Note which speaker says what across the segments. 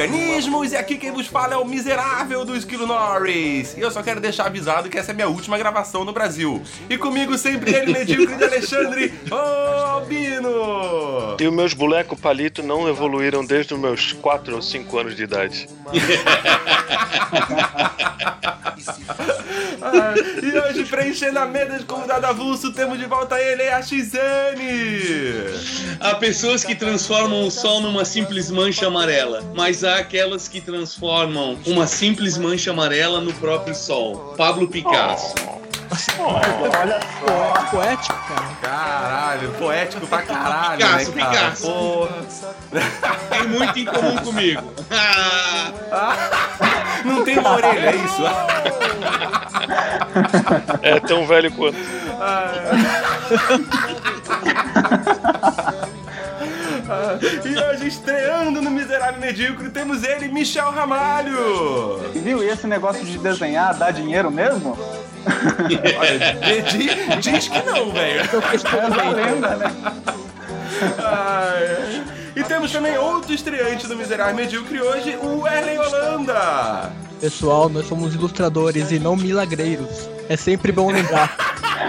Speaker 1: organismos! E aqui quem vos fala é o miserável do Esquilo Norris. E eu só quero deixar avisado que essa é minha última gravação no Brasil. E comigo sempre ele, medíocre de Alexandre Albino!
Speaker 2: E os meus bonecos palito não evoluíram desde os meus 4 ou 5 anos de idade.
Speaker 1: Ah, e hoje, preenchendo a mesa de convidado avulso, temos de volta ele, a XN!
Speaker 3: Há pessoas que transformam o sol numa simples mancha amarela, mas há aquelas que transformam uma simples mancha amarela no próprio sol. Pablo Picasso.
Speaker 4: Olha só. Poético, cara.
Speaker 1: Caralho, poético pra caralho,
Speaker 3: Picasso,
Speaker 1: né, cara?
Speaker 3: Picasso.
Speaker 1: Porra.
Speaker 3: Tem muito em comum comigo.
Speaker 1: Não tem uma orelha, é isso?
Speaker 2: É tão velho quanto.
Speaker 1: E hoje, estreando no Miserável Medíocre, temos ele, Michel Ramalho!
Speaker 4: Viu? E esse negócio de desenhar dá dinheiro mesmo?
Speaker 1: Olha, di- di- diz que não, velho.
Speaker 4: É uma lenda, né?
Speaker 1: Ai. E temos também outro estreante do Miserável Medíocre hoje, o Erlen Holanda!
Speaker 5: Pessoal, nós somos ilustradores e não milagreiros. É sempre bom lembrar.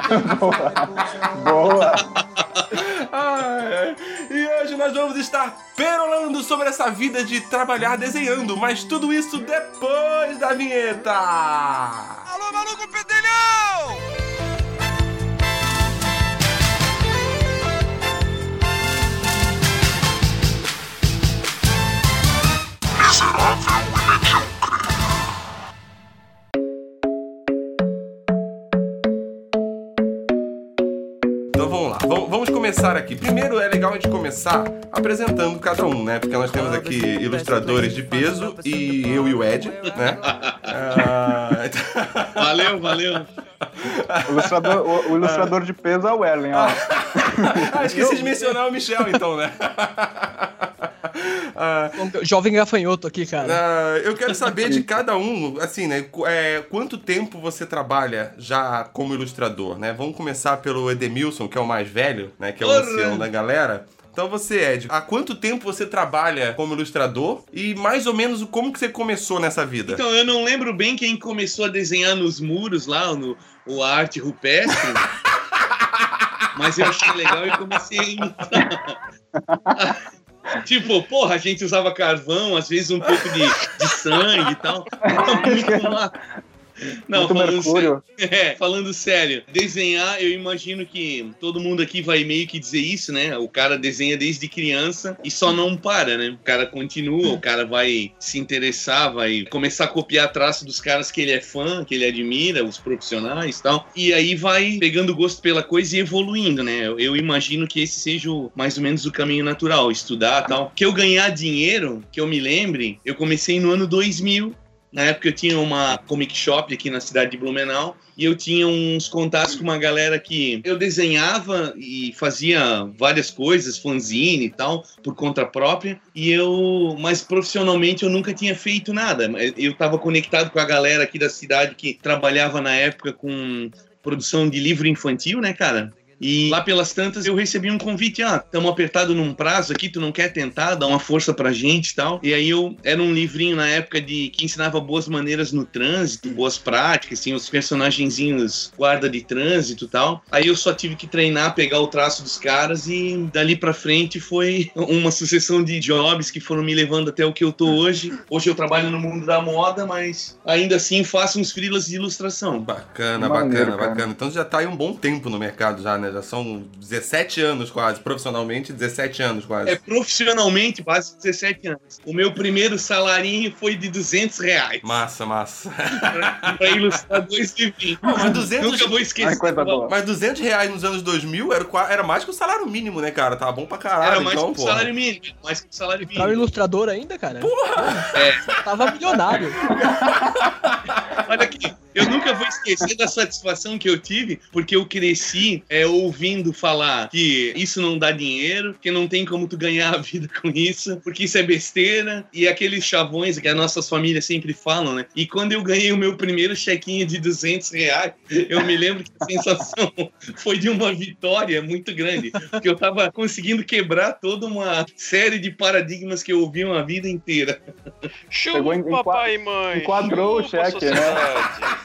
Speaker 4: Boa.
Speaker 1: Ai, ai. E hoje nós vamos estar perolando sobre essa vida de trabalhar desenhando, mas tudo isso depois da vinheta!
Speaker 6: Alô, maluco pedelhão!
Speaker 1: Então começar aqui. Primeiro é legal a gente começar apresentando cada um, né? Porque nós temos aqui ilustradores de peso e eu e o Ed, né? Ah,
Speaker 3: Valeu, valeu.
Speaker 4: O ilustrador, o, o ilustrador de peso é o Erlen, ó.
Speaker 1: ah, esqueci de mencionar o Michel, então, né? Ah,
Speaker 5: Jovem gafanhoto aqui, cara.
Speaker 1: ah, eu quero saber de cada um, assim, né? é, quanto tempo você trabalha já como ilustrador, né? Vamos começar pelo Edemilson, que é o mais velho, né? Que é o ancião da galera. Então você, Ed, há quanto tempo você trabalha como ilustrador e mais ou menos como que você começou nessa vida?
Speaker 3: Então, eu não lembro bem quem começou a desenhar nos muros lá, no o arte rupestre. mas eu achei legal e comecei a imitar. Tipo, porra, a gente usava carvão, às vezes um pouco de, de sangue e tal. Muito. Não,
Speaker 4: Muito
Speaker 3: falando
Speaker 4: mercúrio.
Speaker 3: sério, é, falando sério, desenhar, eu imagino que todo mundo aqui vai meio que dizer isso, né? O cara desenha desde criança e só não para, né? O cara continua, o cara vai se interessar, vai começar a copiar traço dos caras que ele é fã, que ele admira, os profissionais e tal. E aí vai pegando gosto pela coisa e evoluindo, né? Eu, imagino que esse seja o- mais ou menos o caminho natural, estudar e tal. Que eu ganhar dinheiro, que eu me lembre, eu comecei no ano 2000. Na época eu tinha uma comic shop aqui na cidade de Blumenau e eu tinha uns contatos com uma galera que eu desenhava e fazia várias coisas, fanzine e tal, por conta própria. E eu, mas profissionalmente eu nunca tinha feito nada. Eu estava conectado com a galera aqui da cidade que trabalhava na época com produção de livro infantil, né, cara? E lá pelas tantas eu recebi um convite, ah, estamos apertado num prazo aqui, tu não quer tentar, dar uma força pra gente e tal. E aí eu era um livrinho na época de que ensinava boas maneiras no trânsito, boas práticas, assim, os personagenzinhos guarda de trânsito e tal. Aí eu só tive que treinar, pegar o traço dos caras e dali pra frente foi uma sucessão de jobs que foram me levando até o que eu tô hoje. Hoje eu trabalho no mundo da moda, mas ainda assim faço uns freelas de ilustração.
Speaker 1: Bacana,
Speaker 4: Maneiro,
Speaker 1: bacana,
Speaker 4: cara.
Speaker 1: bacana. Então já tá aí um bom tempo no mercado já, né? Já são 17 anos quase, profissionalmente 17 anos quase.
Speaker 3: É profissionalmente quase 17 anos. O meu primeiro salarinho foi de 200 reais
Speaker 1: Massa, massa.
Speaker 3: pra ilustrar dois livrinhos.
Speaker 1: mas 200
Speaker 3: Nunca vou esquecer.
Speaker 4: Ai, coisa boa.
Speaker 1: Mas 200 reais nos anos 2000 era, era mais que o salário mínimo, né, cara? Tava bom pra caralho,
Speaker 3: Era mais
Speaker 1: então,
Speaker 3: que o salário mínimo. Mais que o salário
Speaker 5: Tá um
Speaker 3: mínimo.
Speaker 5: ilustrador ainda, cara?
Speaker 3: É.
Speaker 5: Tava milionário.
Speaker 3: Olha aqui, eu nunca vou esquecer da satisfação que eu tive, porque eu cresci é, ouvindo falar que isso não dá dinheiro, que não tem como tu ganhar a vida com isso, porque isso é besteira, e aqueles chavões que as nossas famílias sempre falam, né? E quando eu ganhei o meu primeiro chequinho de 200 reais, eu me lembro que a sensação foi de uma vitória muito grande, porque eu tava conseguindo quebrar toda uma série de paradigmas que eu ouvi uma vida inteira.
Speaker 4: Pegou em-
Speaker 2: Chupa, papai e mãe.
Speaker 4: enquadrou o
Speaker 2: chupa,
Speaker 4: cheque, né?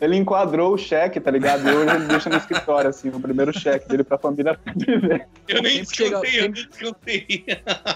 Speaker 4: Ele enquadrou o cheque, tá ligado? E hoje ele deixa no escritório, assim, o primeiro cheque dele pra família viver.
Speaker 3: Eu nem
Speaker 5: Sempre chega-
Speaker 3: descontei, eu nem descontei.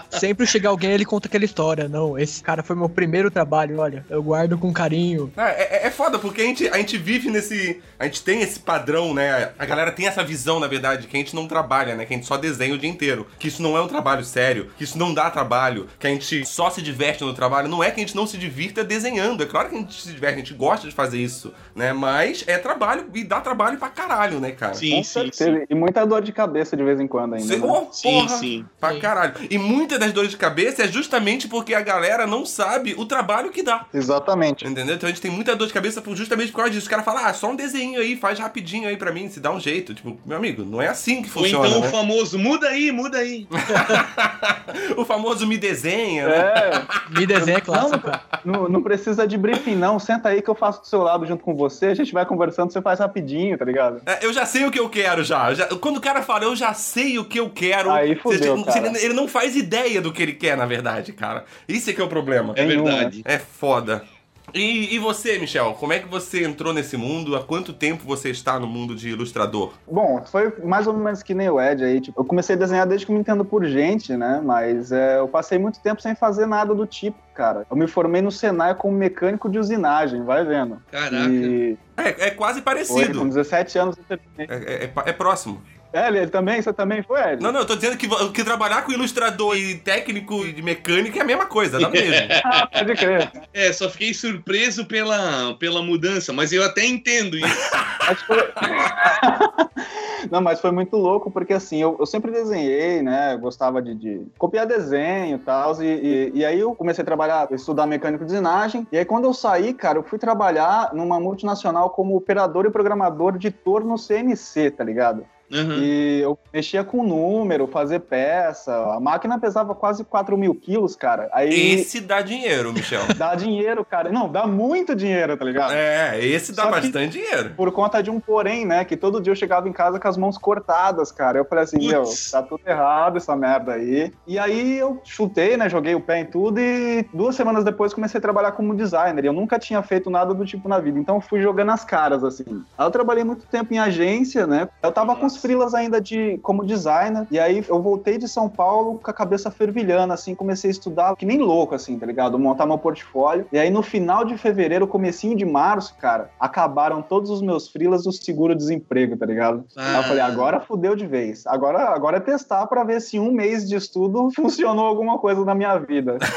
Speaker 5: Sempre chega alguém ele conta aquela história. Não, esse cara foi meu primeiro trabalho, olha. Eu guardo com carinho.
Speaker 1: Ah, é, é foda, porque a gente, a gente vive nesse. A gente tem esse padrão, né? A galera tem essa visão, na verdade, que a gente não trabalha, né? Que a gente só desenha o dia inteiro. Que isso não é um trabalho sério, que isso não dá trabalho, que a gente só se diverte no trabalho. Não é que a gente não se divirta desenhando. É claro que a gente se diverte, a gente gosta de fazer isso, né? Mas é trabalho e dá trabalho pra caralho, né, cara?
Speaker 3: Sim,
Speaker 4: Com
Speaker 3: sim, sim.
Speaker 4: E muita dor de cabeça de vez em quando ainda.
Speaker 1: Cê-
Speaker 4: né?
Speaker 1: Ô,
Speaker 3: Sim,
Speaker 1: porra,
Speaker 3: sim.
Speaker 1: Pra
Speaker 5: Sim.
Speaker 1: caralho. E muitas das dores de cabeça é justamente porque a galera não sabe o trabalho que dá.
Speaker 4: Exatamente.
Speaker 1: Entendeu? Então a gente tem muita dor de cabeça por- justamente por causa disso. Os caras falam, ah, só um desenho aí, faz rapidinho aí pra mim, se dá um jeito. Tipo, meu amigo, não é assim que
Speaker 3: Ou
Speaker 1: funciona.
Speaker 3: então o
Speaker 1: né?
Speaker 3: famoso, muda aí, muda aí.
Speaker 1: o famoso me desenha, né?
Speaker 4: É,
Speaker 5: Me desenha é clássico, cara.
Speaker 4: não, não precisa de briefing, não. Senta aí que eu faço do seu lado junto com você. A gente vai conversando, você faz rapidinho, tá ligado?
Speaker 1: É, Eu já sei o que eu quero já. Já- Quando o cara fala, eu já sei o que eu quero.
Speaker 4: Aí fudeu,
Speaker 1: você-
Speaker 4: cara.
Speaker 1: ele não faz ideia do que ele quer, na verdade, cara. Isso é que é o problema.
Speaker 3: É
Speaker 4: Nenhum,
Speaker 3: verdade.
Speaker 1: É foda. E, e você, Michel, como é que você entrou nesse mundo? Há quanto tempo você está no mundo de ilustrador?
Speaker 4: Bom, foi mais ou menos que nem o Ed aí. Tipo, eu comecei a desenhar desde que me entendo por gente, né? Mas é, eu passei muito tempo sem fazer nada do tipo, cara. Eu me formei no Senai como mecânico de usinagem, vai vendo.
Speaker 3: Caraca.
Speaker 4: E
Speaker 1: É, é quase
Speaker 4: foi,
Speaker 1: parecido.
Speaker 4: com 17 anos eu terminei.
Speaker 1: É, é- é é próximo.
Speaker 4: É, ele, também? Você também foi, Ed?
Speaker 1: Não, não, eu tô dizendo que, que trabalhar com ilustrador e técnico de mecânica é a mesma coisa, dá mesmo.
Speaker 4: Ah, pode crer.
Speaker 3: É, só fiquei surpreso pela, pela mudança, mas eu até entendo isso.
Speaker 4: Acho que foi- Não, mas foi muito louco, porque assim, eu, eu sempre desenhei, né? eu Gostava de, de copiar desenho e tal. E, e, e aí eu comecei a trabalhar, estudar mecânico de usinagem. E aí quando eu saí, cara, eu fui trabalhar numa multinacional como operador e programador de torno CNC, tá ligado?
Speaker 3: Uhum.
Speaker 4: E eu mexia com número, fazer peça. A máquina pesava quase 4 mil quilos, cara. Aí
Speaker 1: Esse dá dinheiro, Michel.
Speaker 4: dá dinheiro, cara. Não, dá muito dinheiro, tá ligado?
Speaker 1: É, esse dá
Speaker 4: Só
Speaker 1: bastante dinheiro.
Speaker 4: Por conta de um porém, né? Que todo dia eu chegava em casa com as mãos cortadas, cara. Eu falei assim, meu, tá tudo errado essa merda aí. E aí eu chutei, né? Joguei o pé em tudo e duas semanas depois comecei a trabalhar como designer. E eu nunca tinha feito nada do tipo na vida. Então eu fui jogando as caras, assim. Aí eu trabalhei muito tempo em agência, né? Eu tava com os frilas ainda de como designer. E aí eu voltei de São Paulo com a cabeça fervilhando, assim. Comecei a estudar que nem louco, assim, tá ligado? Montar meu portfólio. E aí no final de fevereiro, comecinho de março, cara, acabaram todos os meus frilas do seguro-desemprego, tá ligado? Aí eu falei, agora fudeu de vez. Agora, agora é testar pra ver se um mês de estudo funcionou alguma coisa na minha vida.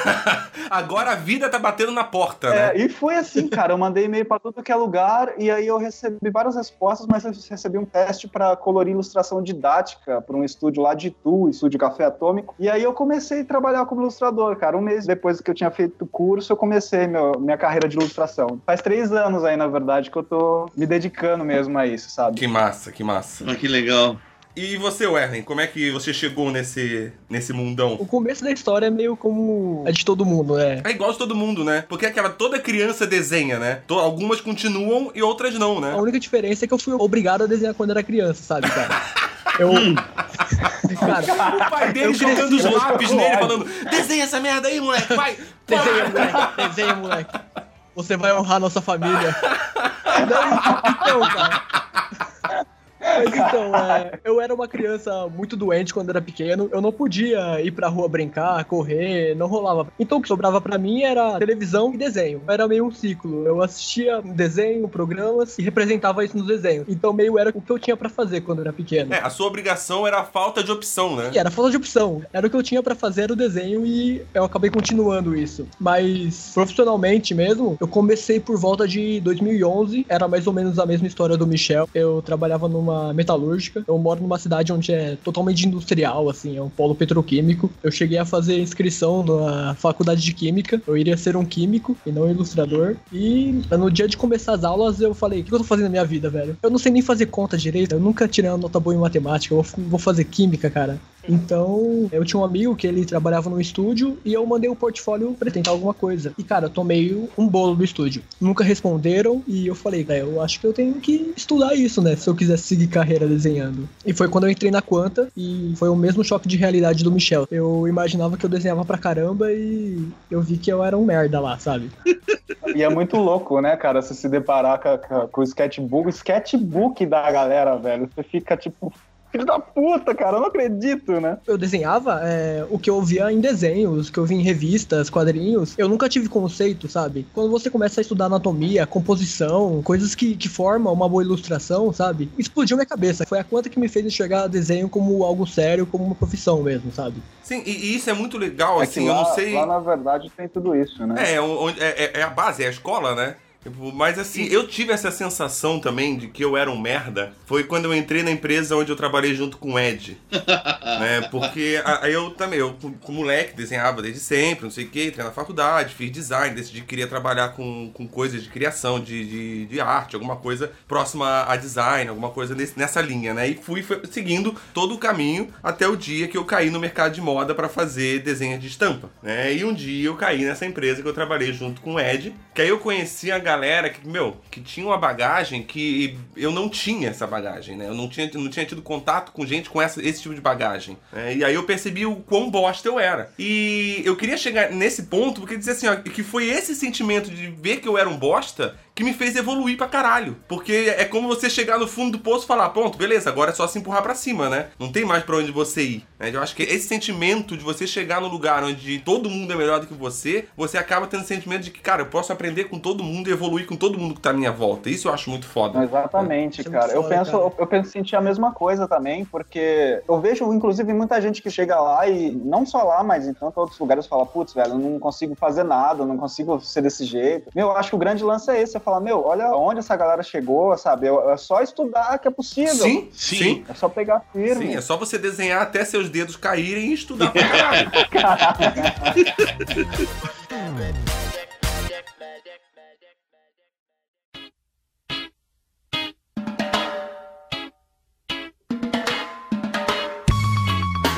Speaker 1: Agora a vida tá batendo na porta, né?
Speaker 4: É, e foi assim, cara. Eu mandei e-mail pra tudo que é lugar e aí eu recebi várias respostas, mas eu recebi um teste pra colorir ilustração didática pra um estúdio lá de Itu, estúdio Café Atômico. E aí eu comecei a trabalhar como ilustrador, cara. Um mês depois que eu tinha feito o curso, eu comecei meu, minha carreira de ilustração. Faz três anos aí, na verdade, que eu tô me dedicando mesmo a isso, sabe?
Speaker 1: Que massa, que massa.
Speaker 3: Ah, que legal.
Speaker 1: E você, Werlen, como é que você chegou nesse, nesse mundão?
Speaker 5: O começo da história é meio como é de todo mundo, é.
Speaker 1: É igual de todo mundo, né? Porque aquela toda criança desenha, né? To- Algumas continuam e outras não,
Speaker 5: A
Speaker 1: né?
Speaker 5: única diferença é que eu fui obrigado a desenhar quando era criança, sabe, cara? Eu. cara,
Speaker 1: O pai dele jogando os lápis
Speaker 4: tô
Speaker 1: nele, falando: desenha essa merda aí, moleque, vai!
Speaker 5: desenha, moleque, desenha, moleque. Você vai honrar nossa família. Daí, então, cara. Mas então, é, eu era uma criança muito doente quando era pequeno. Eu não podia ir pra rua brincar, correr, não rolava. Então o que sobrava pra mim era televisão e desenho. Era meio um ciclo. Eu assistia desenho, programas e representava isso nos desenhos. Então meio era o que eu tinha pra fazer quando era pequeno.
Speaker 1: É, a sua obrigação era a falta de opção, né?
Speaker 5: E era falta de opção. Era o que eu tinha pra fazer o desenho e eu acabei continuando isso. Mas profissionalmente mesmo, eu comecei por volta de 2011. Era mais ou menos a mesma história do Michel. Eu trabalhava numa numa metalúrgica. Eu moro numa cidade onde é totalmente industrial, assim, é um polo petroquímico. Eu cheguei a fazer inscrição na faculdade de química. Eu iria ser um químico e não um ilustrador. E no dia de começar as aulas, eu falei: o que eu tô fazendo na minha vida, velho? Eu não sei nem fazer conta direito. Eu nunca tirei uma nota boa em matemática. Eu vou fazer química, cara. Então, eu tinha um amigo que ele trabalhava no estúdio e eu mandei o portfólio pra tentar alguma coisa. E, cara, tomei um bolo do estúdio. Nunca responderam e eu falei, velho, eu acho que eu tenho que estudar isso, né? Se eu quiser seguir carreira desenhando. E foi quando eu entrei na Quanta e foi o mesmo choque de realidade do Michel. Eu imaginava que eu desenhava pra caramba e eu vi que eu era um merda lá, sabe?
Speaker 4: E é muito louco, né, cara, você se deparar com, com o sketchbook, o sketchbook da galera, velho. Você fica tipo, filho da puta, cara, eu não acredito, né?
Speaker 5: Eu desenhava é, o que eu via em desenhos, que eu via em revistas, quadrinhos. Eu nunca tive conceito, sabe? Quando você começa a estudar anatomia, composição, coisas que, que formam uma boa ilustração, sabe? Explodiu minha cabeça. Foi a conta que me fez enxergar desenho como algo sério, como uma profissão mesmo, sabe?
Speaker 1: Sim, e, e isso é muito legal,
Speaker 4: É
Speaker 1: assim,
Speaker 4: que
Speaker 1: eu
Speaker 4: lá,
Speaker 1: não sei.
Speaker 4: lá, na verdade, tem tudo isso, né?
Speaker 1: É, é, é- é a base, é a escola, né? Mas assim, eu tive essa sensação também de que eu era um merda. Foi quando eu entrei na empresa onde eu trabalhei junto com o Ed. né? Porque aí eu também, eu com moleque, desenhava desde sempre, não sei o que, entrei na faculdade, fiz design, decidi que queria trabalhar com, com coisas de criação, de, de, de arte, alguma coisa próxima a design, alguma coisa nesse- nessa linha, né? E fui, foi- seguindo todo o caminho até o dia que eu caí no mercado de moda para fazer desenho de estampa, né? E um dia eu caí nessa empresa que eu trabalhei junto com o Ed, que aí eu conheci a galera que, meu, que tinha uma bagagem que eu não tinha essa bagagem, né? Eu não tinha, não tinha tido contato com gente com essa, esse tipo de bagagem. né? E aí eu percebi o quão bosta eu era. E eu queria chegar nesse ponto porque dizer assim, ó, que foi esse sentimento de ver que eu era um bosta que me fez evoluir pra caralho. Porque é como você chegar no fundo do poço e falar, pronto, beleza, agora é só se empurrar pra cima, né? Não tem mais pra onde você ir. né? Eu acho que esse sentimento de você chegar no lugar onde todo mundo é melhor do que você, você acaba tendo o sentimento de que, cara, eu posso aprender com todo mundo e evoluir com todo mundo que tá à minha volta. Isso eu acho muito foda.
Speaker 4: Exatamente,
Speaker 5: é
Speaker 4: cara. Eu
Speaker 5: foda,
Speaker 4: penso,
Speaker 5: cara.
Speaker 4: eu, penso sentir a mesma coisa também, porque eu vejo, inclusive, muita gente que chega lá e não só lá, mas em tantos outros lugares fala, putz, velho, eu não consigo fazer nada, eu não consigo ser desse jeito. Meu, eu acho que o grande lance é esse, você fala, meu, olha onde essa galera chegou, sabe? É só estudar que é possível.
Speaker 1: Sim,
Speaker 3: Sim.
Speaker 1: sim.
Speaker 4: É só pegar firme.
Speaker 1: Sim, é só você desenhar até seus dedos caírem e estudar pra caralho.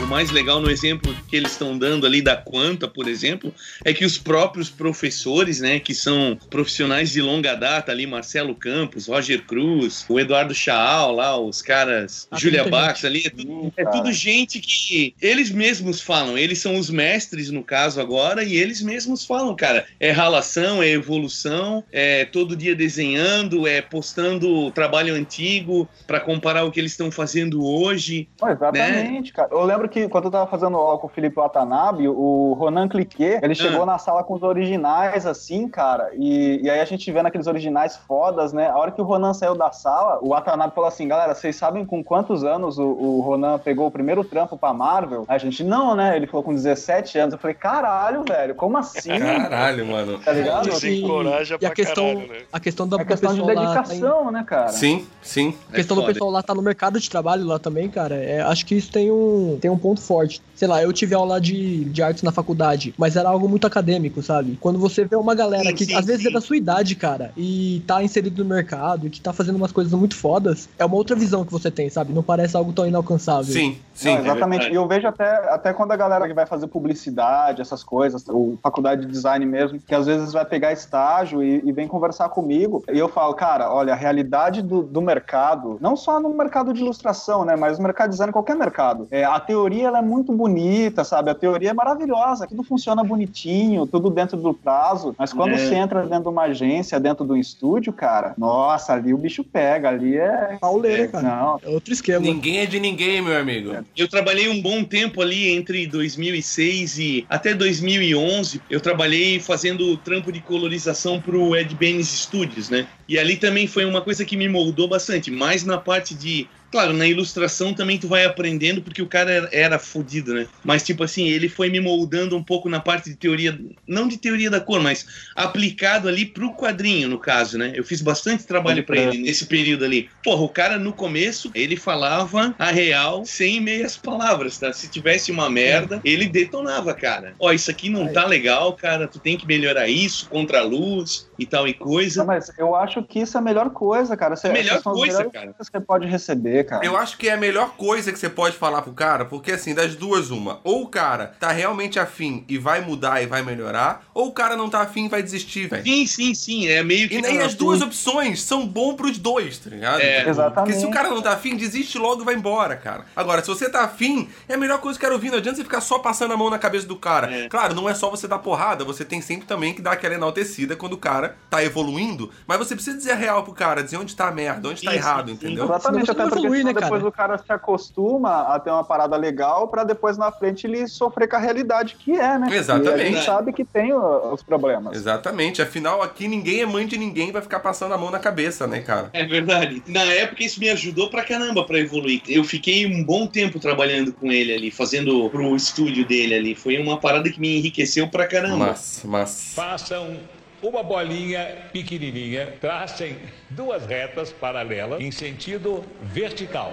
Speaker 3: O mais legal no exemplo que eles estão dando ali da Quanta, por exemplo, é que os próprios professores, né, que são profissionais de longa data ali, Marcelo Campos, Roger Cruz, o Eduardo Chaal lá, os caras,
Speaker 5: Ah,
Speaker 3: Julia
Speaker 5: muita
Speaker 3: Bax ali, é tudo, é tudo gente que eles mesmos falam, eles são os mestres no caso agora, e eles mesmos falam, cara, é ralação, é evolução, é todo dia desenhando, é postando trabalho antigo para comparar o que eles estão fazendo hoje.
Speaker 4: Não, exatamente, cara. Eu lembro que quando eu tava fazendo aula com o Felipe Watanabe, o Ronan Cliquet, ele chegou
Speaker 3: Ah.
Speaker 4: na sala com os originais, assim, cara, e, e aí a gente vendo aqueles originais fodas, né? A hora que o Ronan saiu da sala, o Watanabe falou assim, galera, vocês sabem com quantos anos o, o Ronan pegou o primeiro trampo pra Marvel? A gente, não, né? Ele falou com 17 anos. Eu falei, caralho, velho, como assim?
Speaker 1: Caralho, mano.
Speaker 4: Tá ligado?
Speaker 2: Desencoraja
Speaker 5: E a questão,
Speaker 2: caralho, né?
Speaker 5: a questão da
Speaker 4: É questão de
Speaker 5: lá tá
Speaker 4: dedicação, né, cara?
Speaker 1: Sim, sim.
Speaker 5: A questão
Speaker 3: É
Speaker 5: do
Speaker 3: foda.
Speaker 5: pessoal lá tá no mercado de trabalho lá também, cara, é, acho que isso tem um, tem um ponto forte. Sei lá, eu tive aula de, de artes na faculdade, mas era algo muito acadêmico, sabe? Quando você vê uma galera
Speaker 3: Sim,
Speaker 5: que
Speaker 3: sim,
Speaker 5: às vezes
Speaker 3: sim.
Speaker 5: é da sua idade, cara, e tá inserido no mercado, e que tá fazendo umas coisas muito fodas, é uma outra visão que você tem, sabe? Não parece algo tão inalcançável.
Speaker 1: Sim, sim.
Speaker 4: Não, exatamente.
Speaker 3: verdade.
Speaker 4: e eu vejo até, até quando a galera que vai fazer publicidade, essas coisas, ou faculdade de design mesmo, que às vezes vai pegar estágio e, e vem conversar comigo, e eu falo, cara, olha, a realidade do, do mercado, não só no mercado de ilustração, né, mas no mercado de design, qualquer mercado, é, a teoria ela é muito bonita, sabe? A teoria é maravilhosa, tudo funciona bonitinho, tudo dentro do prazo, mas quando
Speaker 3: É.
Speaker 4: você entra dentro de uma agência, dentro de um estúdio, cara, nossa, ali o bicho pega, ali é.
Speaker 5: Pauleira, cara.
Speaker 4: Não,
Speaker 5: É outro esquema.
Speaker 1: Ninguém é de ninguém, meu amigo.
Speaker 3: Eu trabalhei um bom tempo ali entre 2006 e até 2011. Eu trabalhei fazendo trampo de colorização pro Ed Benes Studios, né? E ali também foi uma coisa que me moldou bastante, mais na parte de Claro, na ilustração também tu vai aprendendo, porque o cara era, era fudido, né? Mas, tipo assim, ele foi me moldando um pouco na parte de teoria, não de teoria da cor, mas aplicado ali pro quadrinho, no caso, né? Eu fiz bastante trabalho para ele nesse período ali. Porra, o cara no começo, ele falava a real sem meias palavras, tá? Se tivesse uma merda, ele detonava, cara. Ó, isso aqui não tá legal, cara, tu tem que melhorar isso, contra a luz e tal e coisa.
Speaker 4: Não, mas eu acho que isso é a melhor coisa, cara. Você,
Speaker 3: Melhor coisa, cara.
Speaker 4: que você pode receber, cara.
Speaker 1: Eu acho que é a melhor coisa que você pode falar pro cara, porque assim, das duas, uma. Ou o cara tá realmente afim e vai mudar e vai melhorar, ou o cara não tá afim e vai desistir, velho.
Speaker 3: Sim, sim, sim, é meio que...
Speaker 1: E nem as duas opções são bom pros dois, tá ligado?
Speaker 3: É.
Speaker 1: Tipo,
Speaker 4: Exatamente.
Speaker 1: Porque se o cara não tá afim, desiste logo e vai embora, cara. Agora, se você tá afim, é a melhor coisa que eu quero ouvir. Não adianta você ficar só passando a mão na cabeça do cara.
Speaker 3: É.
Speaker 1: Claro, não é só você dar porrada, você tem sempre também que dar aquela enaltecida quando o cara tá evoluindo, mas você precisa dizer a real pro cara, dizer onde tá a merda, onde tá
Speaker 3: Isso,
Speaker 1: errado,
Speaker 3: sim.
Speaker 1: entendeu?
Speaker 4: Exatamente, até porque
Speaker 5: né,
Speaker 4: depois
Speaker 5: cara?
Speaker 4: o cara se acostuma a ter uma parada legal pra depois na frente ele sofrer com a realidade que é, né?
Speaker 1: Exatamente.
Speaker 4: E a gente sabe que tem os problemas.
Speaker 1: Exatamente, afinal aqui ninguém é mãe de ninguém, vai ficar passando a mão na cabeça, né, cara?
Speaker 3: É verdade. Na época isso me ajudou pra caramba pra evoluir. Eu fiquei um bom tempo trabalhando com ele ali, fazendo pro estúdio dele ali. Foi uma parada que me enriqueceu pra caramba.
Speaker 1: Massa, massa.
Speaker 7: Façam uma bolinha pequenininha, tracem duas retas paralelas em sentido vertical.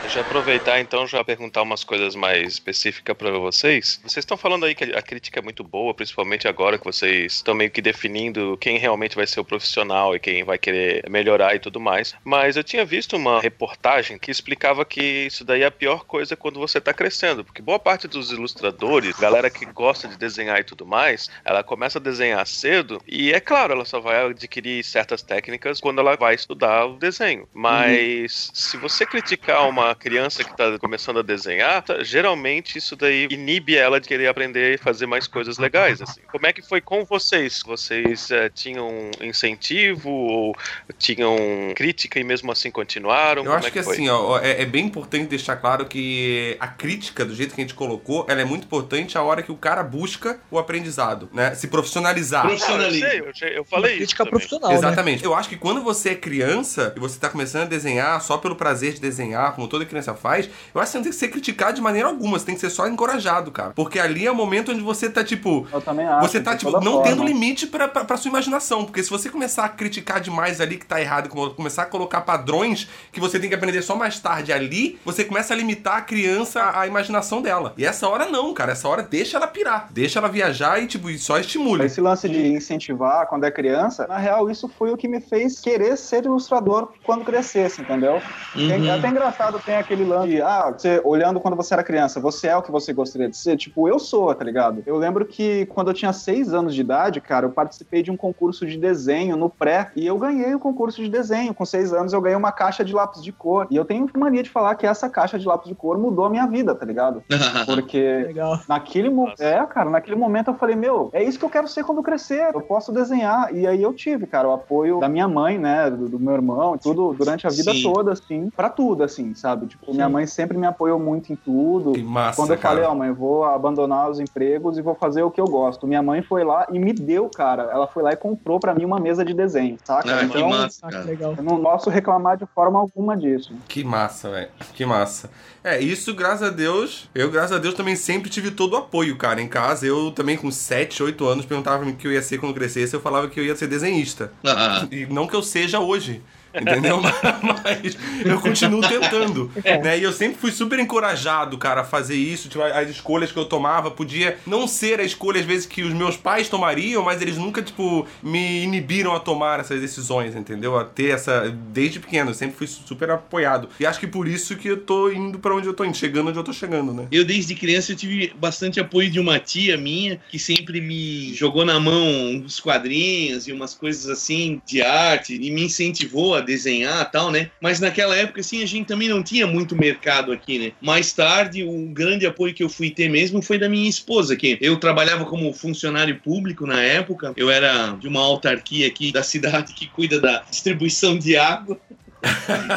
Speaker 2: Deixa eu aproveitar então já perguntar umas coisas mais específicas pra vocês. Vocês estão falando aí que a crítica é muito boa, principalmente agora que vocês estão meio que definindo quem realmente vai ser o profissional e quem vai querer melhorar e tudo mais. Mas eu tinha visto uma reportagem que explicava que isso daí é a pior coisa quando você tá crescendo, porque boa parte dos ilustradores, galera que gosta de desenhar e tudo mais, ela começa a desenhar cedo e é claro, ela só vai adquirir certas técnicas quando ela vai estudar o desenho. Mas se você criticar uma criança que tá começando a desenhar, tá- geralmente isso daí inibe ela de querer aprender e fazer mais coisas legais. Assim. Como é que foi com vocês? Vocês eh, tinham incentivo ou tinham crítica e mesmo assim continuaram?
Speaker 1: Eu
Speaker 2: Como
Speaker 1: acho
Speaker 2: é
Speaker 1: que,
Speaker 2: foi?
Speaker 1: assim, ó, é, é bem importante deixar claro que a crítica, do jeito que a gente colocou, ela é muito importante a hora que o cara busca o aprendizado, né? Se profissionalizar.
Speaker 2: Ah, eu, eu, eu falei isso.
Speaker 5: Crítica profissional, né?
Speaker 1: Exatamente. Eu acho que quando você é criança e você tá começando a desenhar só pelo prazer de desenhar, como toda criança faz, eu acho que você não tem que ser criticado de maneira alguma, você tem que ser só encorajado, cara. Porque ali é o momento onde você tá, tipo,
Speaker 4: Eu também acho.
Speaker 1: você tá, tipo, não
Speaker 4: forma.
Speaker 1: tendo limite pra, pra, pra sua imaginação. Porque se você começar a criticar demais ali que tá errado, e come- começar a colocar padrões que você tem que aprender só mais tarde ali, você começa a limitar a criança a imaginação dela. E essa hora não, cara. Essa hora deixa ela pirar. Deixa ela viajar e, tipo, e só estimule.
Speaker 4: Esse lance de incentivar quando é criança, na real, isso foi o que me fez querer ser ilustrador quando crescesse, entendeu?
Speaker 3: Uhum.
Speaker 4: É até engraçado, tem aquele lance de, ah, você olhando quando você era criança, você é o que você gostaria de ser? Tipo, eu sou, tá ligado? Eu lembro que quando eu tinha seis anos de idade, cara, eu participei de um concurso de desenho no pré e eu ganhei o concurso de desenho. Com seis anos eu ganhei uma caixa de lápis de cor. E eu tenho mania de falar que essa caixa de lápis de cor mudou a minha vida, tá ligado? Porque
Speaker 5: Legal.
Speaker 4: Naquele momento. É, cara, naquele momento eu falei, meu, é isso que eu quero ser quando crescer. Eu posso desenhar. E aí eu tive, cara, o apoio da minha mãe, né? Do, do meu irmão tudo durante a vida
Speaker 3: Sim.
Speaker 4: toda, assim, pra tudo, assim, sabe? Tipo, minha mãe sempre me apoiou muito em tudo.
Speaker 1: Que massa,
Speaker 4: Quando eu
Speaker 1: cara.
Speaker 4: falei, ó, mãe, eu vou abandonar os empregos e vou fazer o que eu gosto. Minha mãe foi lá e me deu, cara. Ela foi lá e comprou pra mim uma mesa de desenho, saca?
Speaker 3: Ah, que
Speaker 4: então,
Speaker 3: massa,
Speaker 5: Ah, que
Speaker 3: cara.
Speaker 5: legal.
Speaker 4: eu não posso reclamar de forma alguma disso.
Speaker 1: Que massa, velho. Que massa. É, isso, graças a Deus, eu, graças a Deus, também sempre tive todo o apoio, cara, em casa. Eu também, com 7, 8 anos, perguntava o que eu ia ser quando crescesse, eu falava que eu ia ser desenhista.
Speaker 3: Ah,
Speaker 1: E não que eu seja hoje. Entendeu? Mas eu continuo tentando. Né? E eu sempre fui super encorajado, cara, a fazer isso. Tipo, as escolhas que eu tomava podia não ser a escolha, às vezes, que os meus pais tomariam, mas eles nunca, tipo, me inibiram a tomar essas decisões, entendeu? A ter essa. Desde pequeno, eu sempre fui super apoiado. E acho que por isso que eu tô indo pra onde eu tô indo, chegando onde eu tô chegando, né?
Speaker 3: Eu, desde criança, eu tive bastante apoio de uma tia minha que sempre me jogou na mão uns quadrinhos e umas coisas assim de arte e me incentivou a desenhar tal, né? Mas naquela época, assim, a gente também não tinha muito mercado aqui, né? Mais tarde, o grande apoio que eu fui ter mesmo foi da minha esposa, que eu trabalhava como funcionário público na época. Eu era de uma autarquia aqui da cidade que cuida da distribuição de água.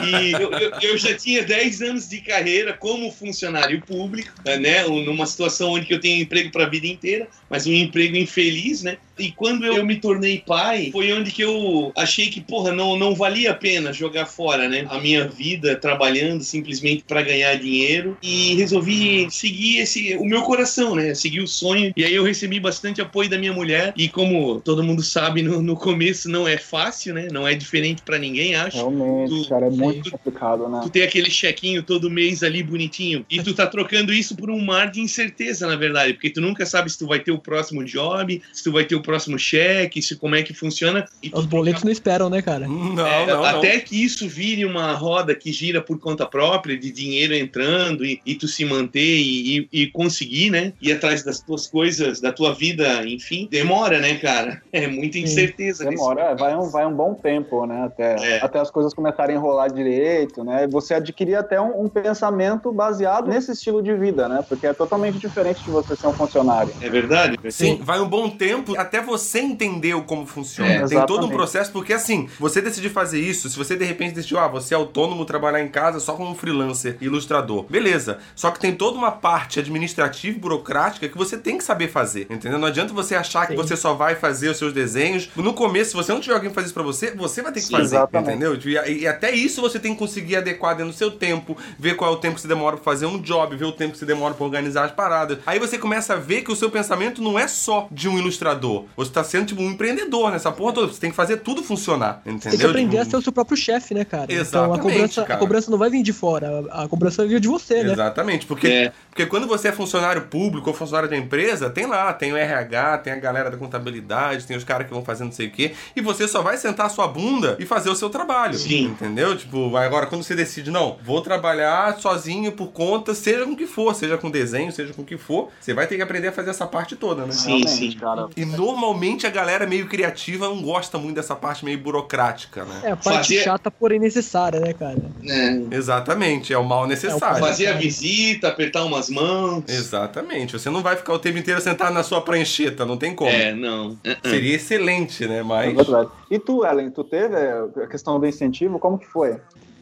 Speaker 3: E eu, eu- eu já tinha 10 anos de carreira como funcionário público, né? Um- Numa situação onde eu tenho emprego para a vida inteira, mas um emprego infeliz, né? E quando eu me tornei pai, foi onde que eu achei que, porra, não, não valia a pena jogar fora, né? A minha vida trabalhando simplesmente para ganhar dinheiro e resolvi seguir esse o meu coração, né? Seguir o sonho. E aí eu recebi bastante apoio da minha mulher. E como todo mundo sabe, no, no começo não é fácil, né? Não é diferente para ninguém, acho.
Speaker 4: Realmente,
Speaker 3: Tu-
Speaker 4: cara, é muito
Speaker 3: tu-
Speaker 4: complicado, né?
Speaker 3: Tu tem aquele chequinho todo mês ali bonitinho. E tu tá trocando isso por um mar de incerteza, na verdade. Porque tu nunca sabe se tu vai ter o próximo job, se tu vai ter o próximo cheque, se como é que funciona. E
Speaker 5: Os boletos não esperam, né, cara?
Speaker 1: Não,
Speaker 3: é,
Speaker 1: não, não.
Speaker 3: até que isso vire uma roda que gira por conta própria, de dinheiro entrando e, e tu se manter e, e- e conseguir, né? Ir atrás das tuas coisas, da tua vida, enfim. Demora, né, cara? É muita incerteza. nesse
Speaker 4: Demora, é, vai um, vai um bom tempo, né? Até,
Speaker 3: É.
Speaker 4: até as coisas começarem a enrolar direito, né? Você adquirir até um, um pensamento baseado nesse estilo de vida, né? Porque é totalmente diferente de você ser um funcionário.
Speaker 3: É verdade?
Speaker 1: Sim, vai um bom tempo até você entender o como funciona.
Speaker 4: É,
Speaker 1: Tem todo um
Speaker 4: exatamente.
Speaker 1: processo, porque assim, você decidir fazer isso, se você de repente decidiu, ah, você é autônomo, trabalhar em casa só como freelancer, ilustrador, beleza. Só que tem toda uma parte administrativa e burocrática que você tem que saber fazer, entendeu? Não adianta você achar que
Speaker 5: Sim.
Speaker 1: você só vai fazer os seus desenhos. No começo, se você não tiver alguém fazer isso pra você, você vai ter que
Speaker 3: Sim,
Speaker 1: fazer,
Speaker 4: exatamente.
Speaker 1: entendeu? E, e até isso você tem que conseguir adequar dentro do seu tempo, ver qual é o tempo que você demora pra fazer um job, ver o tempo que você demora pra organizar as paradas. Aí você começa a ver que o seu pensamento não é só de um ilustrador. Você tá sendo tipo um empreendedor nessa porra toda. Você tem que fazer tudo funcionar, entendeu?
Speaker 5: Tem que aprender
Speaker 1: Tipo,
Speaker 5: a ser o seu próprio chefe, né, cara? então a
Speaker 1: Exatamente,
Speaker 5: cobrança,
Speaker 1: cara.
Speaker 5: a cobrança não vai vir de fora, a a cobrança vai vir de você, né?
Speaker 1: Exatamente, porque,
Speaker 3: É.
Speaker 1: porque quando você é funcionário público ou funcionário da empresa, tem lá, tem o RH, tem a galera da contabilidade, tem os caras que vão fazer não sei o quê, e você só vai sentar a sua bunda e fazer o seu trabalho.
Speaker 3: Sim.
Speaker 1: Entendeu? Tipo, agora quando você decide, não, vou trabalhar sozinho por conta, seja com o que for, seja com desenho, seja com o que for, você vai ter que aprender a fazer essa parte toda, né?
Speaker 3: Sim,
Speaker 4: Realmente,
Speaker 3: sim.
Speaker 4: cara.
Speaker 1: E normalmente a galera meio criativa não gosta muito dessa parte meio burocrática, né?
Speaker 5: É a parte
Speaker 3: Fazer-
Speaker 5: chata, porém necessária, né, cara?
Speaker 3: É.
Speaker 1: Exatamente, é o mal necessário.
Speaker 3: Fazer a visita, apertar umas mãos.
Speaker 1: Exatamente. Você não vai ficar o tempo inteiro sentado na sua prancheta, não tem como.
Speaker 3: É, não.
Speaker 1: Seria excelente, né?
Speaker 4: É
Speaker 1: Mas.
Speaker 4: verdade. E tu, Ellen, tu teve é, a questão do incentivo? Como que foi?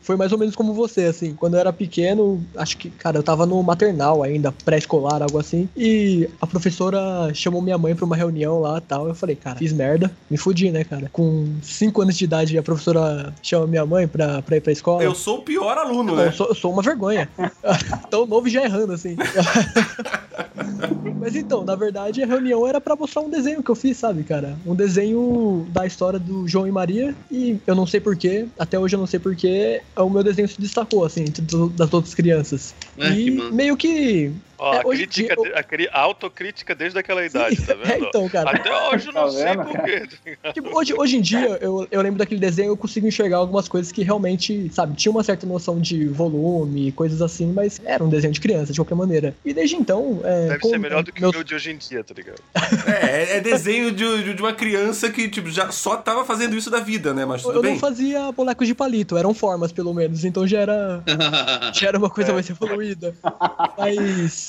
Speaker 5: Foi mais ou menos como você, assim. Quando eu era pequeno, acho que, cara, eu tava no maternal ainda, pré-escolar, algo assim. E a professora chamou minha mãe pra uma reunião lá e tal. Eu falei, cara, fiz merda, me fudi, né, cara? Com 5 anos de idade, a professora chama minha mãe pra, pra ir pra escola.
Speaker 1: Eu sou o pior aluno, né?
Speaker 5: eu, sou, eu sou uma vergonha. Tão novo já errando, assim. Mas então, na verdade, a reunião era pra mostrar um desenho que eu fiz, sabe, cara? Um desenho da história do João e Maria. E eu não sei porquê, até hoje eu não sei porquê, o meu desenho se destacou, assim, entre das outras crianças.
Speaker 3: Que
Speaker 5: e
Speaker 3: massa.
Speaker 5: meio que.
Speaker 2: Ó,
Speaker 5: É,
Speaker 2: a, crítica,
Speaker 5: dia eu-
Speaker 2: a, cri- a autocrítica desde aquela idade, tá
Speaker 5: É,
Speaker 2: vendo?
Speaker 5: então, cara.
Speaker 2: Até hoje eu não
Speaker 4: Tá
Speaker 2: sei porquê.
Speaker 5: Tipo, hoje, hoje em dia, eu, eu lembro daquele desenho, eu consigo enxergar algumas coisas que realmente, sabe, tinha uma certa noção de volume, coisas assim, mas era um desenho de criança, de qualquer maneira. E desde então. É,
Speaker 2: Deve
Speaker 5: com
Speaker 2: ser melhor do que
Speaker 5: meus-
Speaker 2: o meu de hoje em dia, tá ligado?
Speaker 1: É, é desenho de, de- uma criança que, tipo, já só tava fazendo isso da vida, né? Mas
Speaker 5: Eu
Speaker 1: tudo
Speaker 5: não
Speaker 1: bem.
Speaker 5: fazia bonecos de palito, eram formas, pelo menos, então já era, já era uma coisa mais evoluída. Mas,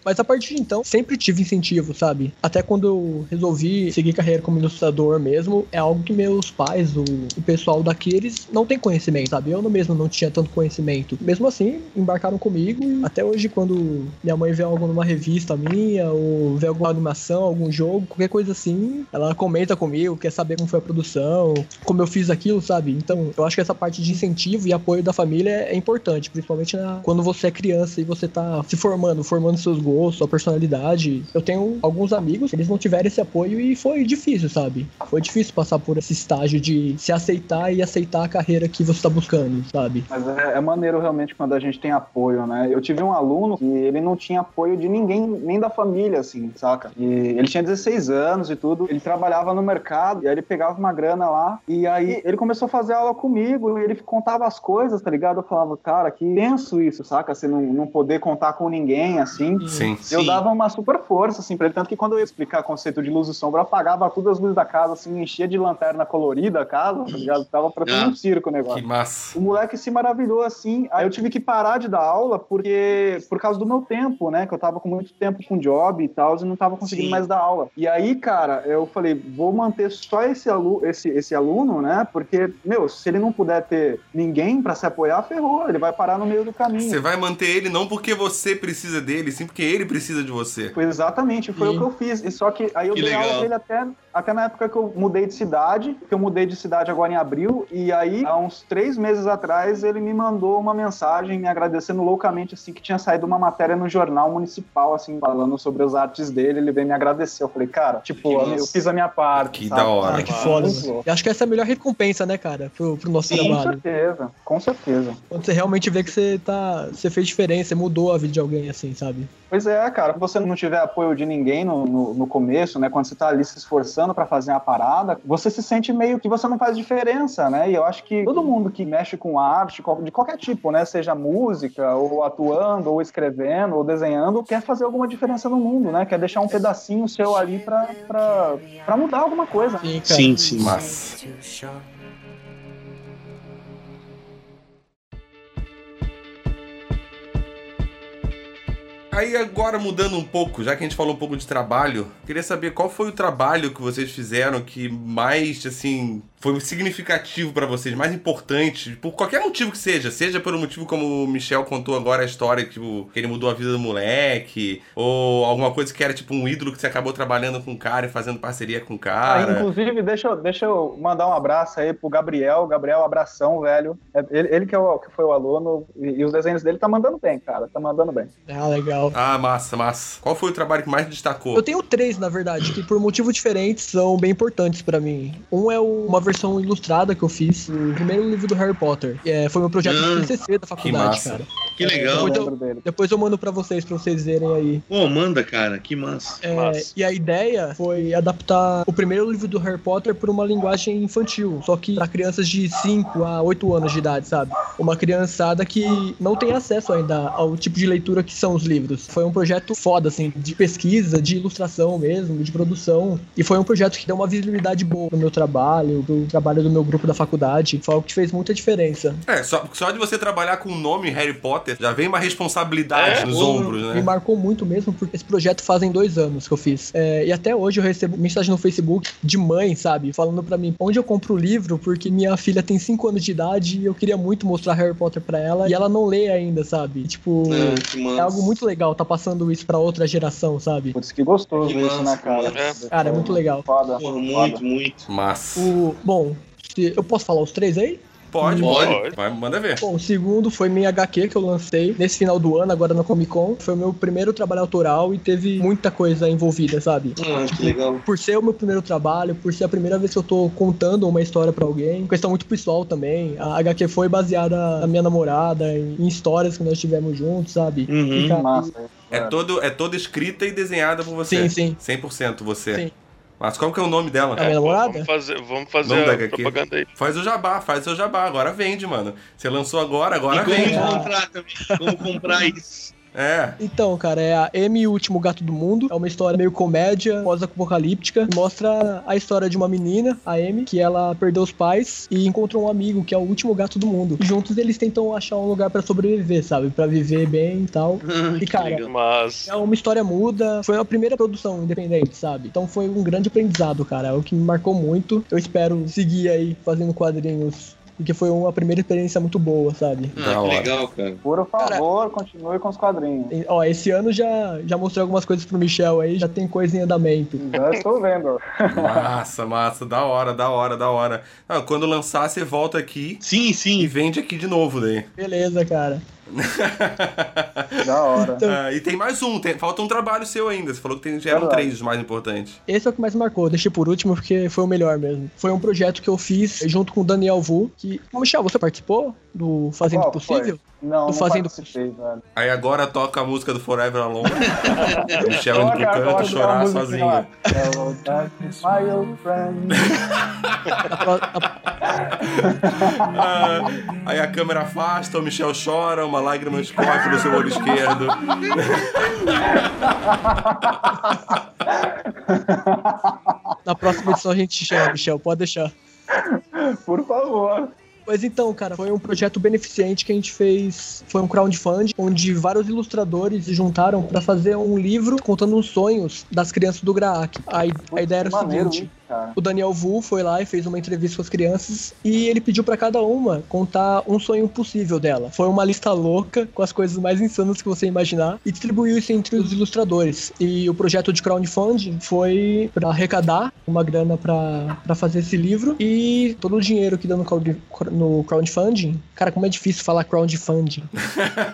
Speaker 5: mas a partir de então, sempre tive incentivo, sabe? Até quando eu resolvi seguir carreira como ilustrador mesmo, é algo que meus pais, o, o pessoal daqui, eles não têm conhecimento, sabe? Eu mesmo não tinha tanto conhecimento. Mesmo assim, embarcaram comigo e até hoje, quando minha mãe vê algo numa revista minha, ou vê alguma animação, algum jogo, qualquer coisa assim, ela comenta comigo, quer saber como foi a produção, como eu fiz aquilo, sabe? Então, eu acho que essa parte de incentivo e apoio da família é importante, principalmente na- quando você é criança e você tá se formando, formando seus gostos, sua personalidade. Eu tenho alguns amigos, eles não tiveram esse apoio e foi difícil, sabe? Foi difícil passar por esse estágio de se aceitar e aceitar a carreira que você tá buscando, sabe?
Speaker 4: Mas é, é maneiro realmente quando a gente tem apoio, né? Eu tive um aluno que ele não tinha apoio de ninguém, nem da família, assim, saca? E ele tinha 16 anos e tudo, ele trabalhava no mercado, e aí ele pegava uma grana lá, e aí ele começou a fazer aula comigo, e ele contava as coisas, tá ligado? Eu falava, cara, que tenso isso, saca? Você não, não poder contar com ninguém, assim.
Speaker 1: Sim.
Speaker 4: Eu
Speaker 3: Sim.
Speaker 4: dava uma super força, assim, pra ele. Tanto que quando eu ia explicar o conceito de luz e sombra, eu apagava todas as luzes da casa, assim, enchia de lanterna colorida a casa, tá ligado? Tava parecendo
Speaker 3: Ah.
Speaker 4: um circo o negócio.
Speaker 1: Que massa.
Speaker 4: O moleque se maravilhou assim. Aí eu tive que parar de dar aula porque por causa do meu tempo, né? Que eu tava com muito tempo com job tal, e não tava conseguindo
Speaker 3: Sim.
Speaker 4: mais dar aula. E aí, cara, eu falei, vou manter só esse, alu esse, esse aluno, né? Porque, meu, se ele não puder ter ninguém pra se apoiar, ferrou, ele vai parar no meio do caminho.
Speaker 1: Você vai manter ele não porque você precisa dele, sim porque ele precisa de você.
Speaker 4: Foi exatamente, foi
Speaker 5: Sim.
Speaker 4: o que eu fiz. E só que aí eu
Speaker 3: Que
Speaker 4: dei aula
Speaker 3: legal.
Speaker 4: pra ele até, até na época que eu mudei de cidade, que eu mudei de cidade agora em abril, e aí, há uns três meses atrás, ele me mandou uma mensagem me agradecendo loucamente, assim, que tinha saído uma matéria no jornal municipal, assim, falando sobre as artes dele, ele veio me agradecer. Eu falei, cara, tipo,
Speaker 3: Que
Speaker 4: eu
Speaker 3: massa.
Speaker 4: fiz a minha parte.
Speaker 1: Que
Speaker 4: sabe?
Speaker 1: da hora.
Speaker 5: Ah, que
Speaker 3: Mano.
Speaker 5: foda,
Speaker 4: Muito
Speaker 5: mano. Eu acho que essa é a melhor recompensa, né, cara, pro, pro nosso
Speaker 3: Sim,
Speaker 4: Com
Speaker 5: trabalho.
Speaker 4: certeza, com certeza.
Speaker 5: Quando você realmente vê que você tá. Você fez diferença, você mudou a vida de alguém, assim, sabe?
Speaker 4: Pois é, cara, se você não tiver apoio de ninguém no, no, no começo, né, quando você tá ali se esforçando pra fazer uma parada, você se sente meio que você não faz diferença, né? E eu acho que todo mundo que mexe com arte, de qualquer tipo, né, seja música, ou atuando, ou escrevendo, ou desenhando, quer fazer alguma diferença no mundo, né? Quer deixar um pedacinho seu ali pra, pra, pra mudar alguma coisa.
Speaker 5: Sim, cara.
Speaker 3: Sim, sim.
Speaker 1: Mas. Aí agora mudando um pouco, já que a gente falou um pouco de trabalho, queria saber qual foi o trabalho que vocês fizeram que mais, assim, foi significativo pra vocês, mais importante, por qualquer motivo que seja, seja por um motivo como o Michel contou agora a história, tipo, que ele mudou a vida do moleque, ou alguma coisa que era tipo um ídolo que você acabou trabalhando com o cara e fazendo parceria com o
Speaker 4: Ah,
Speaker 1: cara.
Speaker 4: inclusive, deixa eu, deixa eu mandar um abraço aí pro Gabriel. Gabriel, abração, velho. É Ele, ele que, é o, que foi o aluno, e, e os desenhos dele tá mandando bem, cara. Tá mandando bem.
Speaker 5: Ah, legal.
Speaker 1: Ah, massa, massa. Qual foi o trabalho que mais destacou?
Speaker 5: Eu tenho três, na verdade, que por motivos diferentes são bem importantes pra mim. Um é o- uma versão ilustrada que eu fiz, o primeiro livro do Harry Potter. É, foi meu projeto
Speaker 3: Ah,
Speaker 5: de TCC da faculdade,
Speaker 1: massa.
Speaker 5: cara.
Speaker 3: Que legal.
Speaker 5: Depois eu-. Depois eu mando pra vocês, pra vocês verem aí.
Speaker 3: Pô, manda, cara, que massa.
Speaker 5: É,
Speaker 2: Massa.
Speaker 5: e a ideia foi adaptar o primeiro livro do Harry Potter por uma linguagem infantil, só que para crianças de 5 a 8 anos de idade, sabe? Uma criançada que não tem acesso ainda ao tipo de leitura que são os livros. Foi um projeto foda, assim, de pesquisa, de ilustração mesmo, de produção. E foi um projeto que deu uma visibilidade boa pro meu trabalho, pro trabalho do meu grupo da faculdade. Foi algo que fez muita diferença.
Speaker 1: É, só, só de você trabalhar com o nome Harry Potter, já vem uma responsabilidade
Speaker 2: É,
Speaker 1: nos ombros,
Speaker 5: Me
Speaker 1: né?
Speaker 5: marcou muito mesmo, porque esse projeto fazem dois anos que eu fiz. É, e até hoje eu recebo mensagem no Facebook de mãe, sabe? Falando pra mim onde eu compro o livro, porque minha filha tem 5 anos de idade e eu queria muito mostrar Harry Potter pra ela e ela não lê ainda, sabe? Tipo,
Speaker 3: massa.
Speaker 5: é algo muito legal tá passando isso pra outra geração, sabe?
Speaker 4: Putz, que gostoso
Speaker 3: Que
Speaker 4: isso,
Speaker 3: massa,
Speaker 4: né, cara?
Speaker 2: É.
Speaker 5: Cara, é muito legal.
Speaker 4: Foda.
Speaker 3: Porra,
Speaker 4: foda.
Speaker 3: muito, muito.
Speaker 1: Mas.
Speaker 5: O, bom, se- eu posso falar os três aí?
Speaker 1: Pode,
Speaker 3: Pode.
Speaker 1: pode. Vai, manda ver.
Speaker 5: Bom, o segundo foi minha HQ que eu lancei nesse final do ano, agora na Comic Con. Foi o meu primeiro trabalho autoral e teve muita coisa envolvida, sabe?
Speaker 3: Ah, que legal.
Speaker 5: por ser o meu primeiro trabalho, por ser a primeira vez que eu tô contando uma história pra alguém, questão muito pessoal também. A HQ foi baseada na minha namorada, em, histórias que nós tivemos juntos, sabe?
Speaker 3: Uhum.
Speaker 5: Cara,
Speaker 4: Massa.
Speaker 1: É, todo, é toda escrita e desenhada por você.
Speaker 5: Sim, sim.
Speaker 1: 100% você.
Speaker 5: Sim.
Speaker 1: Mas qual que é o nome dela?
Speaker 5: Namorada?
Speaker 2: Vamos fazer, vamos fazer propaganda aí.
Speaker 1: Faz o jabá, faz o seu jabá. Agora vende, mano. Você lançou agora, agora
Speaker 3: e como
Speaker 1: vende.
Speaker 3: comprar também? Como comprar isso?
Speaker 1: É.
Speaker 5: Então, cara, é a M, o último gato do mundo. É uma história meio comédia, pós-apocalíptica. Mostra a história de uma menina, a M, que ela perdeu os pais e encontrou um amigo, que é o último gato do mundo. E juntos eles tentam achar um lugar pra sobreviver, sabe? Pra viver bem e tal. E, cara.
Speaker 2: Mas
Speaker 5: É uma história muda, foi a primeira produção independente, sabe? Então foi um grande aprendizado, cara. É o que me marcou muito. Eu espero seguir aí fazendo quadrinhos, porque foi uma primeira experiência muito boa, sabe?
Speaker 3: Ah,
Speaker 1: Da
Speaker 3: que
Speaker 1: hora.
Speaker 3: legal, cara.
Speaker 4: Por favor, continue com os quadrinhos.
Speaker 5: E, ó, esse ano já, já mostrei algumas coisas pro Michel aí, já tem coisa em andamento.
Speaker 4: Já estou vendo.
Speaker 1: Massa, massa. Da hora, da hora, da hora. Ah, quando lançar, você volta aqui
Speaker 3: Sim,
Speaker 1: e
Speaker 3: sim.
Speaker 1: vende aqui de novo daí.
Speaker 5: Beleza, cara.
Speaker 4: Da hora.
Speaker 5: Então-
Speaker 1: Ah, e tem mais um, tem- falta um trabalho seu ainda. Você falou que tem, já eram três os mais importantes.
Speaker 5: Esse é o que mais marcou, deixei por último porque foi o melhor mesmo. Foi um projeto que eu fiz junto com o Daniel Vu, que... Michel, você participou do Fazendo
Speaker 4: Qual
Speaker 5: Possível?
Speaker 4: Não,
Speaker 5: Tô
Speaker 4: não
Speaker 5: fazendo-
Speaker 4: participei, velho.
Speaker 1: Aí agora toca a música do Forever Alone. Michel indo pro canto chorar sozinho.
Speaker 4: Hello, darkness, my old friend.
Speaker 5: Na-
Speaker 1: Ah, aí a câmera afasta, o Michel chora, uma lágrima escorre pelo seu olho esquerdo.
Speaker 5: Na próxima edição a gente chama, Michel, pode deixar.
Speaker 4: Por favor.
Speaker 5: Mas então, cara, foi um projeto beneficente que a gente fez. Foi um crowdfunding, onde vários ilustradores se juntaram pra fazer um livro contando os sonhos das crianças do Graak. A, a ideia era o
Speaker 4: Maneiro,
Speaker 5: seguinte.
Speaker 4: Cara.
Speaker 5: O Daniel Vu foi lá e fez uma entrevista com as crianças e ele pediu pra cada uma contar um sonho possível dela. Foi uma lista louca com as coisas mais insanas que você imaginar e distribuiu isso entre os ilustradores. E o projeto de crowdfunding foi pra arrecadar uma grana pra pra fazer esse livro e todo o dinheiro que deu no crowd- no crowdfunding. Cara, como é difícil falar crowdfunding.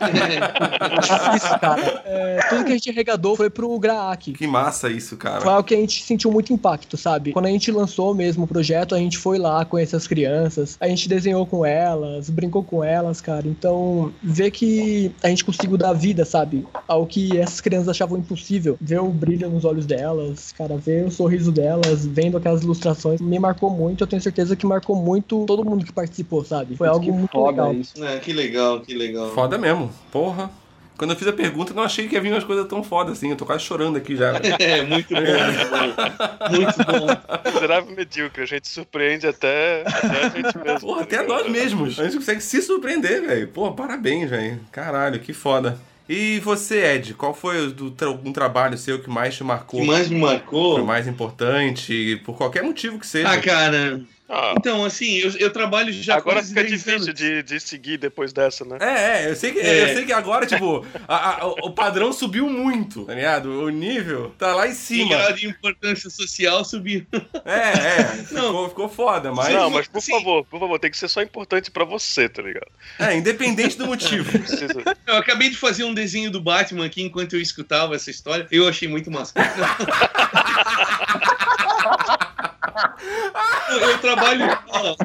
Speaker 5: É difícil, cara. É, tudo que a gente arrecadou foi pro Graak.
Speaker 1: Que massa isso,
Speaker 5: Foi
Speaker 1: cara.
Speaker 5: algo que a gente sentiu muito impacto, sabe? Quando a gente lançou mesmo o projeto, a gente foi lá conhecer as crianças, a gente desenhou com elas, brincou com elas, cara. Então, ver que a gente conseguiu dar vida, sabe? Ao que essas crianças achavam impossível. Ver o brilho nos olhos delas, cara, ver o sorriso delas, vendo aquelas ilustrações, me marcou muito. Eu tenho certeza que marcou muito todo mundo que participou, sabe? Foi algo
Speaker 4: que
Speaker 5: muito
Speaker 4: foda
Speaker 5: legal.
Speaker 4: isso.
Speaker 3: Ah, que legal, que legal.
Speaker 1: Foda mesmo. Porra. Quando eu fiz a pergunta, eu não achei que ia vir umas coisas tão foda assim. Eu tô quase chorando aqui já.
Speaker 3: É, muito bom, muito bom. Muito bom.
Speaker 2: Miserável medíocre, a gente surpreende até, até a gente mesmo.
Speaker 1: Porra, até nós mesmos. A gente consegue se surpreender, velho. Pô, parabéns, velho. Caralho, que foda. E você, Ed, qual foi o do tra- um trabalho seu que mais te
Speaker 3: O
Speaker 1: marcou?
Speaker 3: que mais me
Speaker 1: Foi
Speaker 3: marcou?
Speaker 1: mais importante, por qualquer motivo que seja.
Speaker 3: Ah, cara.
Speaker 2: Ah,
Speaker 3: Então, assim, eu, eu trabalho já
Speaker 2: agora fica
Speaker 3: 10
Speaker 2: difícil de, de seguir depois dessa, né?
Speaker 1: É, é, eu sei que,
Speaker 3: É.
Speaker 1: eu sei que agora, tipo, a- a- o padrão subiu muito, tá ligado? O nível tá lá em cima.
Speaker 3: grau de importância social subiu.
Speaker 1: É, é,
Speaker 3: Não.
Speaker 1: ficou, ficou foda, mas.
Speaker 2: não, mas por
Speaker 3: sim.
Speaker 2: favor, por favor, tem que ser só importante pra você, tá ligado?
Speaker 1: É, independente do motivo.
Speaker 2: Precisa...
Speaker 3: Eu acabei de fazer um desenho do Batman aqui enquanto eu escutava essa história. Eu achei muito massa. eu, trabalho. ó,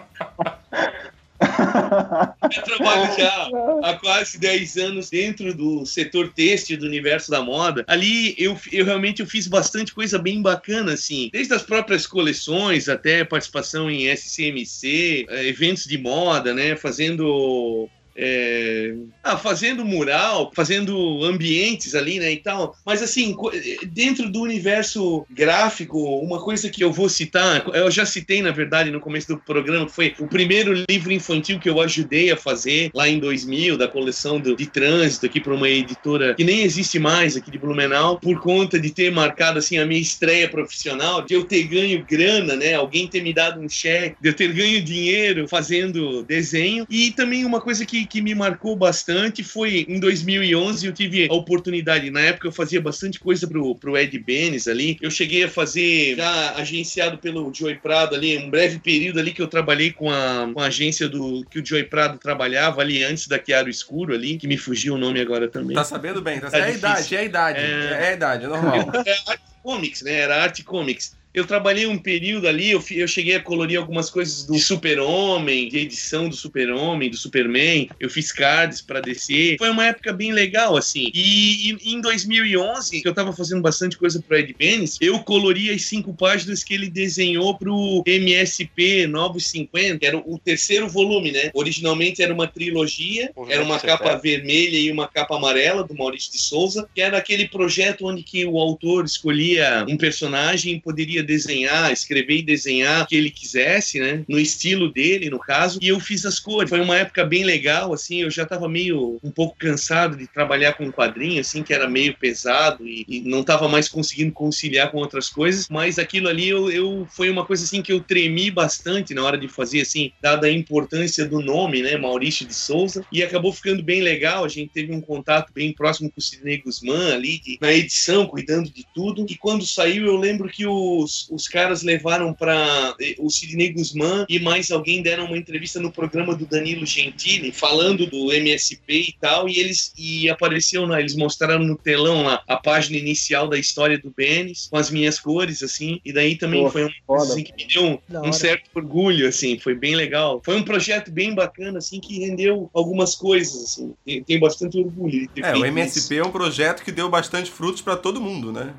Speaker 3: Eu trabalho já há quase 10 anos dentro do setor têxtil do universo da moda. Ali eu, eu realmente eu fiz bastante coisa bem bacana, assim. Desde as próprias coleções até participação em SCMC, eh, eventos de moda, né? Fazendo é, ah, fazendo mural, fazendo ambientes ali, né, e tal. Mas assim, dentro do universo gráfico, uma coisa que eu vou citar, eu já citei na verdade no começo do programa, foi o primeiro livro infantil que eu ajudei a fazer lá em 2000, da coleção do- de trânsito aqui para uma editora que nem existe mais aqui de Blumenau, por conta de ter marcado assim a minha estreia profissional, de eu ter ganho grana, né, alguém ter me dado um cheque, de eu ter ganho dinheiro fazendo desenho e também uma coisa que, que me marcou bastante foi em 2011 eu tive a oportunidade, na época eu fazia bastante coisa pro, pro Ed Benes ali, eu cheguei a fazer, já agenciado pelo Joey Prado ali, um breve período ali que eu trabalhei com a, com a agência do que o Joey Prado trabalhava ali antes da Chiaro Escuro ali, que me fugiu o nome agora também.
Speaker 1: Tá sabendo bem, tá
Speaker 3: Tá
Speaker 1: É a
Speaker 3: difícil.
Speaker 1: idade, é a idade.
Speaker 3: É.
Speaker 1: É, a idade, é normal.
Speaker 3: Era arte comics, né? Era arte comics. Eu trabalhei um período ali, eu, eu cheguei a colorir algumas coisas do Super-Homem, de edição do Super-Homem, do Superman. Eu fiz cards pra descer. Foi uma época bem legal, assim. E, e em 2011, que eu tava fazendo bastante coisa pro Ed Benes, eu colori as cinco páginas que ele desenhou pro MSP Novos 50, que era o terceiro volume, né? Originalmente era uma trilogia, era uma capa vermelha e uma capa amarela do Maurício de Souza, que era aquele projeto onde que o autor escolhia um personagem e poderia desenhar, escrever e desenhar o que ele quisesse, né? No estilo dele, no caso. E eu fiz as cores. Foi uma época bem legal, assim. Eu já tava meio um pouco cansado de trabalhar com quadrinho, assim, que era meio pesado e, e não tava mais conseguindo conciliar com outras coisas. Mas aquilo ali eu, eu foi uma coisa assim que eu tremi bastante na hora de fazer, assim, dada a importância do nome, né? Maurício de Souza. E acabou ficando bem legal. A gente teve um contato bem próximo com o Sidney Guzmán ali, de- na edição, cuidando de tudo. E quando saiu, eu lembro que os, os caras levaram para o Sidney Guzmán e mais alguém deram uma entrevista no programa do Danilo Gentili, falando do MSP e tal. E eles e apareceu, lá, eles mostraram no telão lá a página inicial da história do Benes, com as minhas cores, assim. E daí também
Speaker 4: Pô,
Speaker 3: foi uma coisa
Speaker 4: foda.
Speaker 3: assim, que me deu um, um certo orgulho, assim, foi bem legal. Foi um projeto bem bacana, assim, que rendeu algumas coisas, assim. Tem- Tenho bastante orgulho de ter
Speaker 1: É, o MSP é um projeto que deu bastante frutos pra todo mundo, né?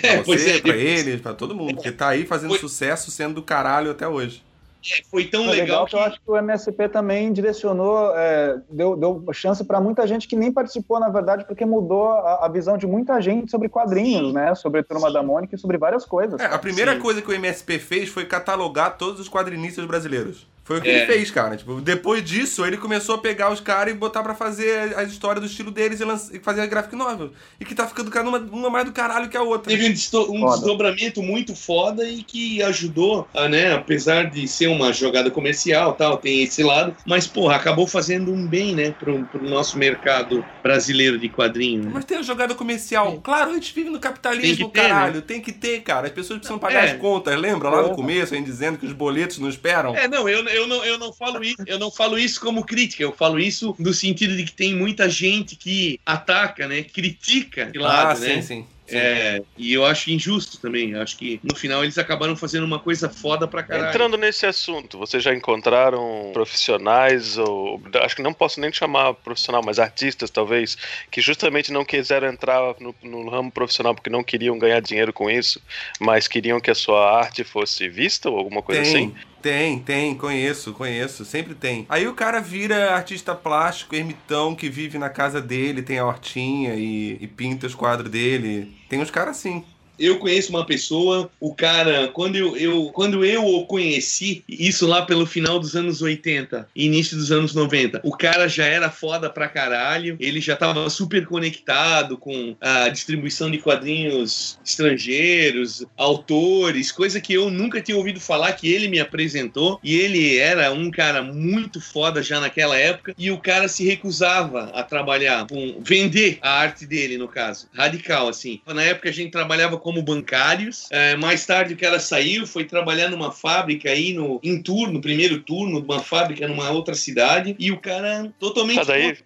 Speaker 1: Pra
Speaker 3: É, pois
Speaker 1: você,
Speaker 3: é,
Speaker 1: pra eles, pra todo mundo. Porque tá aí fazendo
Speaker 3: Foi-
Speaker 1: sucesso, sendo do caralho até hoje.
Speaker 3: isso. Foi tão
Speaker 4: É legal,
Speaker 3: legal
Speaker 4: que
Speaker 3: que...
Speaker 4: eu acho que o MSP também direcionou, é, deu, deu chance para muita gente que nem participou, na verdade, porque mudou a, a visão de muita gente sobre quadrinhos,
Speaker 3: Sim.
Speaker 4: né? Sobre Turma
Speaker 3: Sim.
Speaker 4: da Mônica e sobre várias coisas.
Speaker 1: É, a primeira
Speaker 3: Sim.
Speaker 1: coisa que o MSP fez foi catalogar todos os quadrinistas brasileiros. Foi o que
Speaker 3: É.
Speaker 1: ele fez, cara. Tipo, depois disso, ele começou a pegar os caras e botar pra fazer as histórias do estilo deles e, lança- e fazer a graphic novel. E que tá ficando cada uma, uma mais do caralho que a outra.
Speaker 3: Teve um, desto- um desdobramento muito foda e que ajudou, a, né? Apesar de ser uma jogada comercial tal, tem esse lado, mas, porra, acabou fazendo um bem, né, pro, pro nosso mercado brasileiro de quadrinho. né?
Speaker 1: Mas tem a jogada comercial. Claro, a gente vive no capitalismo,
Speaker 3: Tem que ter,
Speaker 1: caralho. Tem que ter, cara. As pessoas precisam pagar
Speaker 3: É.
Speaker 1: as contas. Lembra lá no
Speaker 4: É.
Speaker 1: começo, a gente dizendo que os boletos não esperam?
Speaker 3: É, não, eu, eu, não, eu, não falo isso, eu não falo isso como crítica, eu falo isso no sentido de que tem muita gente que ataca, né? Critica de lado,
Speaker 1: ah,
Speaker 3: né?
Speaker 1: sim, sim.
Speaker 3: É, e eu acho injusto também. Eu acho que no final eles acabaram fazendo uma coisa foda pra caralho.
Speaker 2: Entrando nesse assunto, vocês já encontraram profissionais, ou acho que não posso nem chamar profissional, mas artistas talvez, que justamente não quiseram entrar no, no ramo profissional porque não queriam ganhar dinheiro com isso, mas queriam que a sua arte fosse vista ou alguma coisa
Speaker 1: Tem,
Speaker 2: assim?
Speaker 1: Tem, tem, conheço, conheço, sempre tem. Aí o cara vira artista plástico, ermitão, que vive na casa dele, tem a hortinha e, e pinta os quadros dele. Tem uns caras assim.
Speaker 3: Eu conheço uma pessoa, o cara, quando eu, eu, quando eu o conheci, isso lá pelo final dos anos 80, início dos anos 90, o cara já era foda pra caralho, ele já tava super conectado com a distribuição de quadrinhos estrangeiros, autores, coisa que eu nunca tinha ouvido falar, que ele me apresentou, e ele era um cara muito foda já naquela época, e o cara se recusava a trabalhar com, vender a arte dele, no caso, radical, assim. Na época a gente trabalhava como bancários. É, mais tarde o cara saiu, foi trabalhar numa fábrica aí no, em turno, primeiro turno, de uma fábrica numa outra cidade. E o cara totalmente.
Speaker 2: Tá, daí-.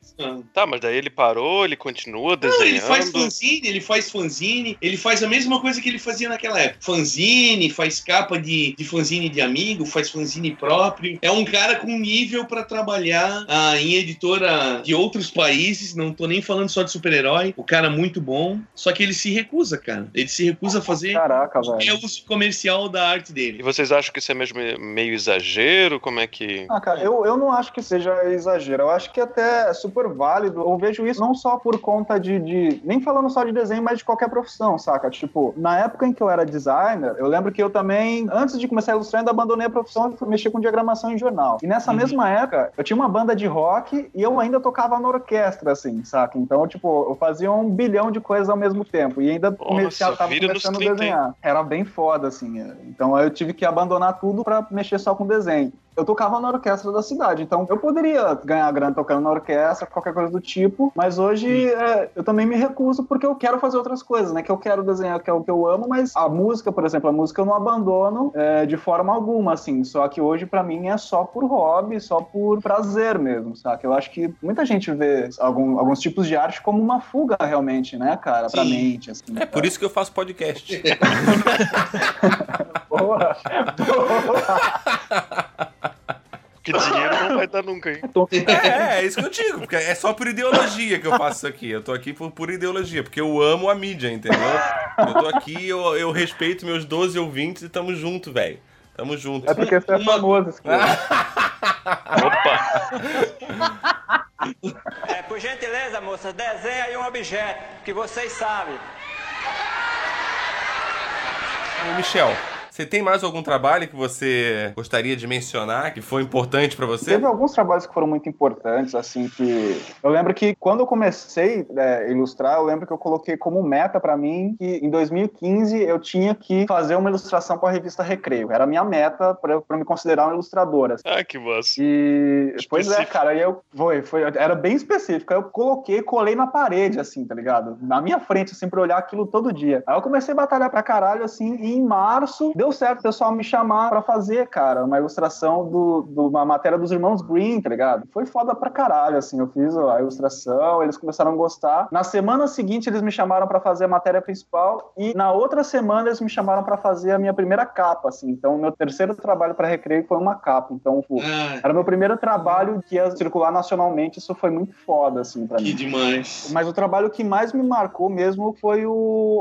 Speaker 2: Tá, mas daí ele parou, ele continua
Speaker 3: Não,
Speaker 2: desenhando.
Speaker 3: ele faz fanzine, ele faz fanzine, ele faz a mesma coisa que ele fazia naquela época. Fanzine, faz capa de, de fanzine de amigo, faz fanzine próprio. É um cara com nível pra trabalhar ah, em editora de outros países, não tô nem falando só de super-herói. O cara é muito bom, só que ele se recusa, cara. Ele se recusa a fazer
Speaker 4: Caraca, velho.
Speaker 3: uso comercial da arte
Speaker 2: E
Speaker 3: dele.
Speaker 2: vocês acham que isso é mesmo meio exagero? Como é que.
Speaker 4: Ah, cara, eu, eu não acho que seja exagero. Eu acho que até é super válido. Eu vejo isso não só por conta de, de- Nem falando só de desenho, mas de qualquer profissão, saca? Tipo, na época em que eu era designer, eu lembro que eu também, antes de começar a ilustrar, ainda abandonei a profissão e fui mexer com diagramação em jornal. E nessa
Speaker 3: Uhum.
Speaker 4: mesma época, eu tinha uma banda de rock e eu ainda tocava na orquestra, assim, saca? Então, tipo, eu fazia um bilhão de coisas ao mesmo tempo. E ainda comecei,
Speaker 2: Nossa,
Speaker 4: tava
Speaker 2: vira nos
Speaker 4: começando a
Speaker 2: 30, hein?
Speaker 4: desenhar. Era bem foda, assim. Então eu tive que abandonar tudo pra mexer só com desenho. Eu tocava na orquestra da cidade, então eu poderia ganhar grana tocando na orquestra, qualquer coisa do tipo, mas hoje é, eu também me recuso porque eu quero fazer outras coisas, né? Que eu quero desenhar, que é o que eu amo, mas a música, por exemplo, a música eu não abandono é, de forma alguma, assim. Só que hoje pra mim é só por hobby, só por prazer mesmo, saca? Eu acho que muita gente vê algum- alguns tipos de arte como uma fuga realmente, né, cara, pra
Speaker 3: Sim.
Speaker 4: mente, assim.
Speaker 1: É por isso que eu faço podcast.
Speaker 4: Porra.
Speaker 2: Que dinheiro não vai dar nunca, hein?
Speaker 1: É, é isso que eu digo, porque é só por ideologia que eu faço isso aqui. Eu tô aqui por pura ideologia, porque eu amo a mídia, entendeu? Eu tô aqui, eu, eu respeito meus 12 ouvintes e tamo junto, velho. Tamo junto.
Speaker 4: É porque você é famoso, Esquilo.
Speaker 2: Opa!
Speaker 8: É, por gentileza, moça, desenha aí um objeto que vocês sabem.
Speaker 1: Ô, Michel, você tem mais algum trabalho que você gostaria de mencionar, que foi importante pra você?
Speaker 4: Teve alguns trabalhos que foram muito importantes, assim, que eu lembro que quando eu comecei é, a ilustrar, eu lembro que eu coloquei como meta pra mim que em 2015 eu tinha que fazer uma ilustração para a revista Recreio. Era a minha meta pra pra me considerar um ilustrador. assim.
Speaker 2: Ah, que massa.
Speaker 4: E pois é, cara, aí eu foi, foi, era bem específico. Aí eu coloquei, colei na parede, assim, tá ligado? Na minha frente, assim, pra olhar aquilo todo dia. Aí eu comecei a batalhar pra caralho, assim, e em março deu certo o pessoal me chamar pra fazer, cara, uma ilustração do, de uma matéria dos irmãos Green, tá ligado? Foi foda pra caralho, assim. Eu fiz a ilustração, eles começaram a gostar. Na semana seguinte, eles me chamaram pra fazer a matéria principal, e na outra semana, eles me chamaram pra fazer a minha primeira capa, assim. Então, o meu terceiro trabalho pra recreio foi uma capa. Então, pô,
Speaker 3: Ah,
Speaker 4: era meu primeiro trabalho que ia circular nacionalmente, isso foi muito foda, assim, pra
Speaker 3: que
Speaker 4: mim.
Speaker 3: demais.
Speaker 4: Mas o trabalho que mais me marcou mesmo foi o,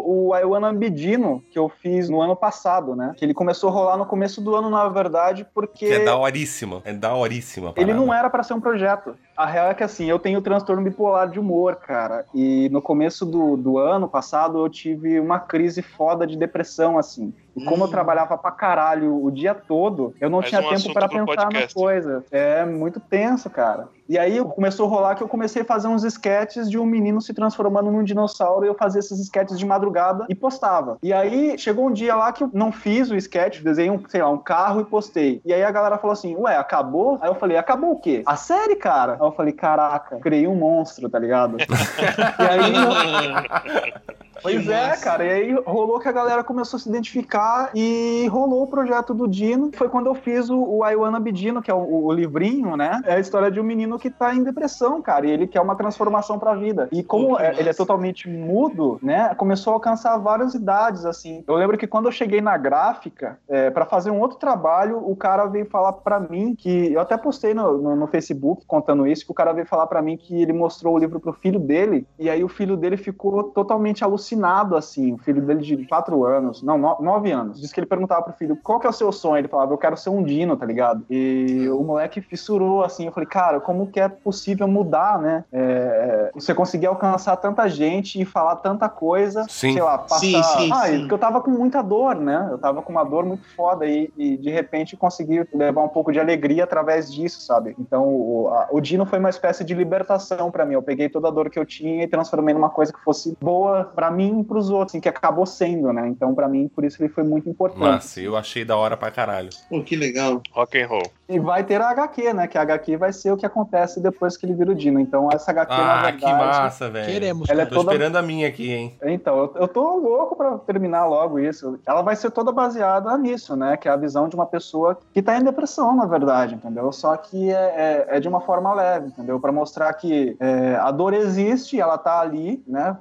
Speaker 4: o Aiwana Bidino, que eu fiz no ano passado, né? Que ele começou a rolar no começo do ano, na verdade, porque
Speaker 1: Que é daoríssima. É daoríssima.
Speaker 4: ele não era pra ser um projeto. A real é que assim, eu tenho transtorno bipolar de humor, cara. E no começo do, do ano passado eu tive uma crise foda de depressão, assim. E como eu trabalhava pra caralho o dia todo, eu não
Speaker 2: Mais
Speaker 4: tinha
Speaker 2: um
Speaker 4: tempo
Speaker 2: pro
Speaker 4: pensar nas coisas. É muito tenso, cara. E aí começou a rolar que eu comecei a fazer uns sketches de um menino se transformando num dinossauro e eu fazia esses sketches de madrugada e postava. E aí chegou um dia lá que eu não fiz o sketch, desenhei um, sei lá, um carro e postei. E aí a galera falou assim: Ué, acabou? Aí eu falei: Acabou o quê? A série, cara? Eu falei: Caraca, criei um monstro, tá ligado? e aí. Pois
Speaker 3: Que
Speaker 4: é,
Speaker 3: massa.
Speaker 4: cara. E aí rolou que a galera começou a se identificar e rolou o projeto do Dino. Foi quando eu fiz o, o I Wanna Be Dino, que é o, o livrinho, né? É a história de um menino que tá em depressão, cara. E ele quer uma transformação pra vida. E como é- ele é totalmente mudo, né? Começou a alcançar várias idades, assim. Eu lembro que quando eu cheguei na gráfica, é, para fazer um outro trabalho, o cara veio falar pra mim que. Eu até postei no, no, no Facebook contando isso, que o cara veio falar pra mim que ele mostrou o livro pro filho dele, e aí o filho dele ficou totalmente alucinado, assim. O filho dele de 4 anos, não, 9 anos. Diz que ele perguntava pro filho qual que é o seu sonho. Ele falava, eu quero ser um dino, tá ligado? E o moleque fissurou, assim. Eu falei, cara, como que é possível mudar, né? É, você conseguir alcançar tanta gente e falar tanta coisa,
Speaker 1: Sim.
Speaker 4: sei lá, passar.
Speaker 3: Sim, sim,
Speaker 4: ah,
Speaker 3: sim.
Speaker 4: porque eu tava com muita dor, né? Eu tava com uma dor muito foda e, e de repente consegui levar um pouco de alegria através disso, sabe? Então o, a- o Dino foi uma espécie de libertação pra mim. Eu peguei toda a dor que eu tinha e transformei numa coisa que fosse boa pra mim e pros outros, assim, que acabou sendo, né? Então pra mim, por isso ele foi muito importante.
Speaker 1: Massa, eu achei da hora pra caralho.
Speaker 3: Pô, que legal.
Speaker 2: Rock and roll.
Speaker 4: E vai ter a HQ, né? Que a HQ vai ser o que acontece depois que ele vira o Dino. Então essa HQ, na
Speaker 1: Ah,
Speaker 4: verdade...
Speaker 1: que massa, velho.
Speaker 5: Queremos.
Speaker 4: Ela é
Speaker 1: Tô
Speaker 4: toda
Speaker 1: esperando a minha aqui, hein?
Speaker 4: Então, eu, eu tô louco pra terminar logo isso. Ela vai ser toda baseada nisso, né? Que é a visão de uma pessoa que tá em depressão, na verdade, entendeu? Só que é, é, é de uma forma leve, entendeu? Pra mostrar que é, a dor existe, ela tá ali, né?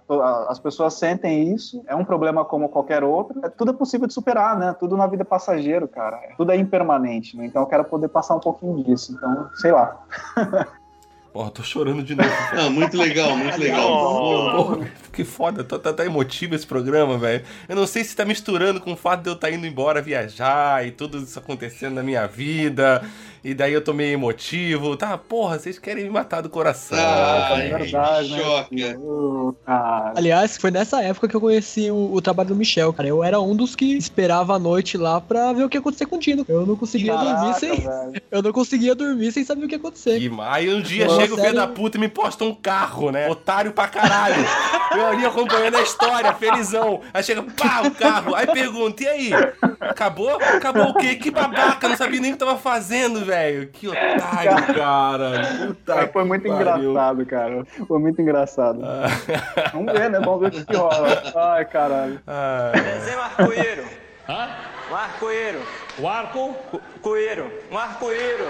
Speaker 4: As pessoas sentem isso, é um problema como qualquer outro. É, tudo é possível de superar, né? Tudo na vida é passageiro, cara. Tudo é impermanente, né? Então eu quero poder passar um pouquinho disso. Então, sei lá.
Speaker 1: Porra, tô chorando de novo.
Speaker 3: Ah, muito legal, muito legal.
Speaker 2: Oh.
Speaker 1: Porra, que foda, tá, tá, tá emotivo esse programa, velho. Eu não sei se tá misturando com o fato de eu estar indo embora viajar e tudo isso acontecendo na minha vida. E daí eu tô meio emotivo. Tá, porra, vocês querem me matar do coração.
Speaker 3: Ah,
Speaker 4: é verdade, né?
Speaker 3: choca.
Speaker 5: Aliás, foi nessa época que eu conheci o, o trabalho do Michel, cara. Eu era um dos que esperava a noite lá pra ver o que ia acontecer com o Dino. Eu não conseguia dormir
Speaker 4: Caraca,
Speaker 5: sem.
Speaker 4: velho.
Speaker 5: Eu não conseguia dormir sem saber o que ia acontecer.
Speaker 1: E aí um dia
Speaker 5: Nossa,
Speaker 1: chega o filho
Speaker 5: sério?
Speaker 1: da puta e me posta um carro, né? Otário pra caralho. Eu ali acompanhando a história, felizão. Aí chega, pá, o carro. Aí pergunta, e aí? Acabou? Acabou o quê? Que babaca, não sabia nem o que tava fazendo, velho. Que otário, cara. Puta
Speaker 4: foi
Speaker 1: que
Speaker 4: muito
Speaker 1: pariu.
Speaker 4: engraçado, cara. Foi muito engraçado. Vamos ver, né? Vamos ver o que, que rola. Ai, caralho.
Speaker 1: Ah,
Speaker 8: Desenho um arco-íro.
Speaker 7: Hã?
Speaker 8: Um arco-íro.
Speaker 7: O arco?
Speaker 8: Coeiro. Um arco-íro.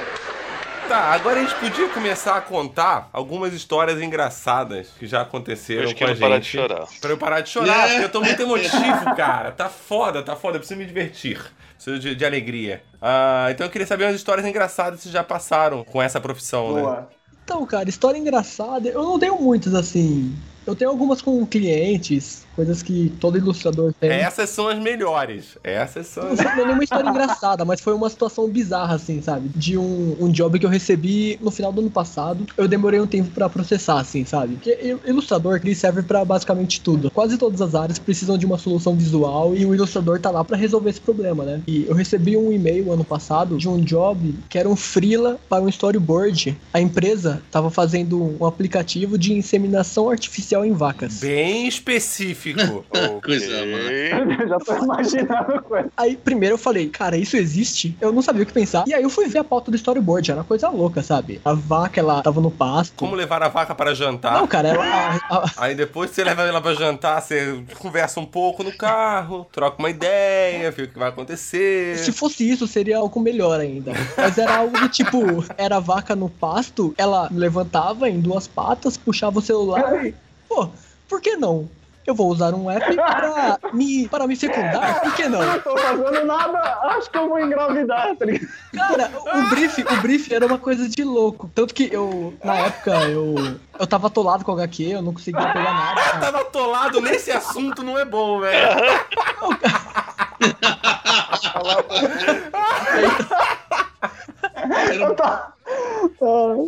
Speaker 1: Tá, agora a gente podia começar a contar algumas histórias engraçadas que já aconteceram
Speaker 2: que
Speaker 1: com a
Speaker 2: eu
Speaker 1: gente.
Speaker 2: parar de chorar.
Speaker 1: Pra eu parar de chorar, porque eu tô muito emotivo, cara. Tá foda, tá foda. Eu preciso me divertir. De, de alegria. Ah, então eu queria saber umas histórias engraçadas que vocês já passaram com essa profissão, né?
Speaker 4: Boa.
Speaker 5: Então, cara, história engraçada, eu não tenho muitas assim. Eu tenho algumas com clientes, coisas que todo ilustrador tem.
Speaker 1: Essas são as melhores. Essas são
Speaker 5: Não
Speaker 1: as...
Speaker 5: foi nenhuma história engraçada, mas foi uma situação bizarra, assim, sabe? De um, um job que eu recebi no final do ano passado. Eu demorei um tempo pra processar, assim, sabe? Porque il- ilustrador, ele serve pra basicamente tudo. Quase todas as áreas precisam de uma solução visual e o ilustrador tá lá pra resolver esse problema, né? E eu recebi um e-mail ano passado de um job que era um freela para um storyboard. A empresa tava fazendo um aplicativo de inseminação artificial em vacas.
Speaker 1: Bem específico.
Speaker 3: Coisa
Speaker 2: Ok.
Speaker 4: Já tô imaginando coisa.
Speaker 5: Aí, primeiro eu falei, cara, isso existe? Eu não sabia o que pensar. E aí eu fui ver a pauta do storyboard, era uma coisa louca, sabe? A vaca, ela tava no pasto.
Speaker 1: Como levar a vaca para jantar?
Speaker 5: Não, cara, ela, a- a-
Speaker 1: Aí depois você leva ela pra jantar, você conversa um pouco no carro, troca uma ideia, vê o que vai acontecer.
Speaker 5: se fosse isso, seria algo melhor ainda. Mas era algo do tipo, era a vaca no pasto, ela levantava em duas patas, puxava o celular e, pô, por que não? Eu vou usar um app para me, para me fecundar, por que não?
Speaker 4: Não tô fazendo nada, acho que eu vou engravidar, tá?
Speaker 5: Cara, o brief, o brief era uma coisa de louco. Tanto que eu, na época, eu, eu tava atolado com HQ, eu não conseguia pegar nada. cara.
Speaker 1: Tava atolado nesse assunto, não é bom, velho.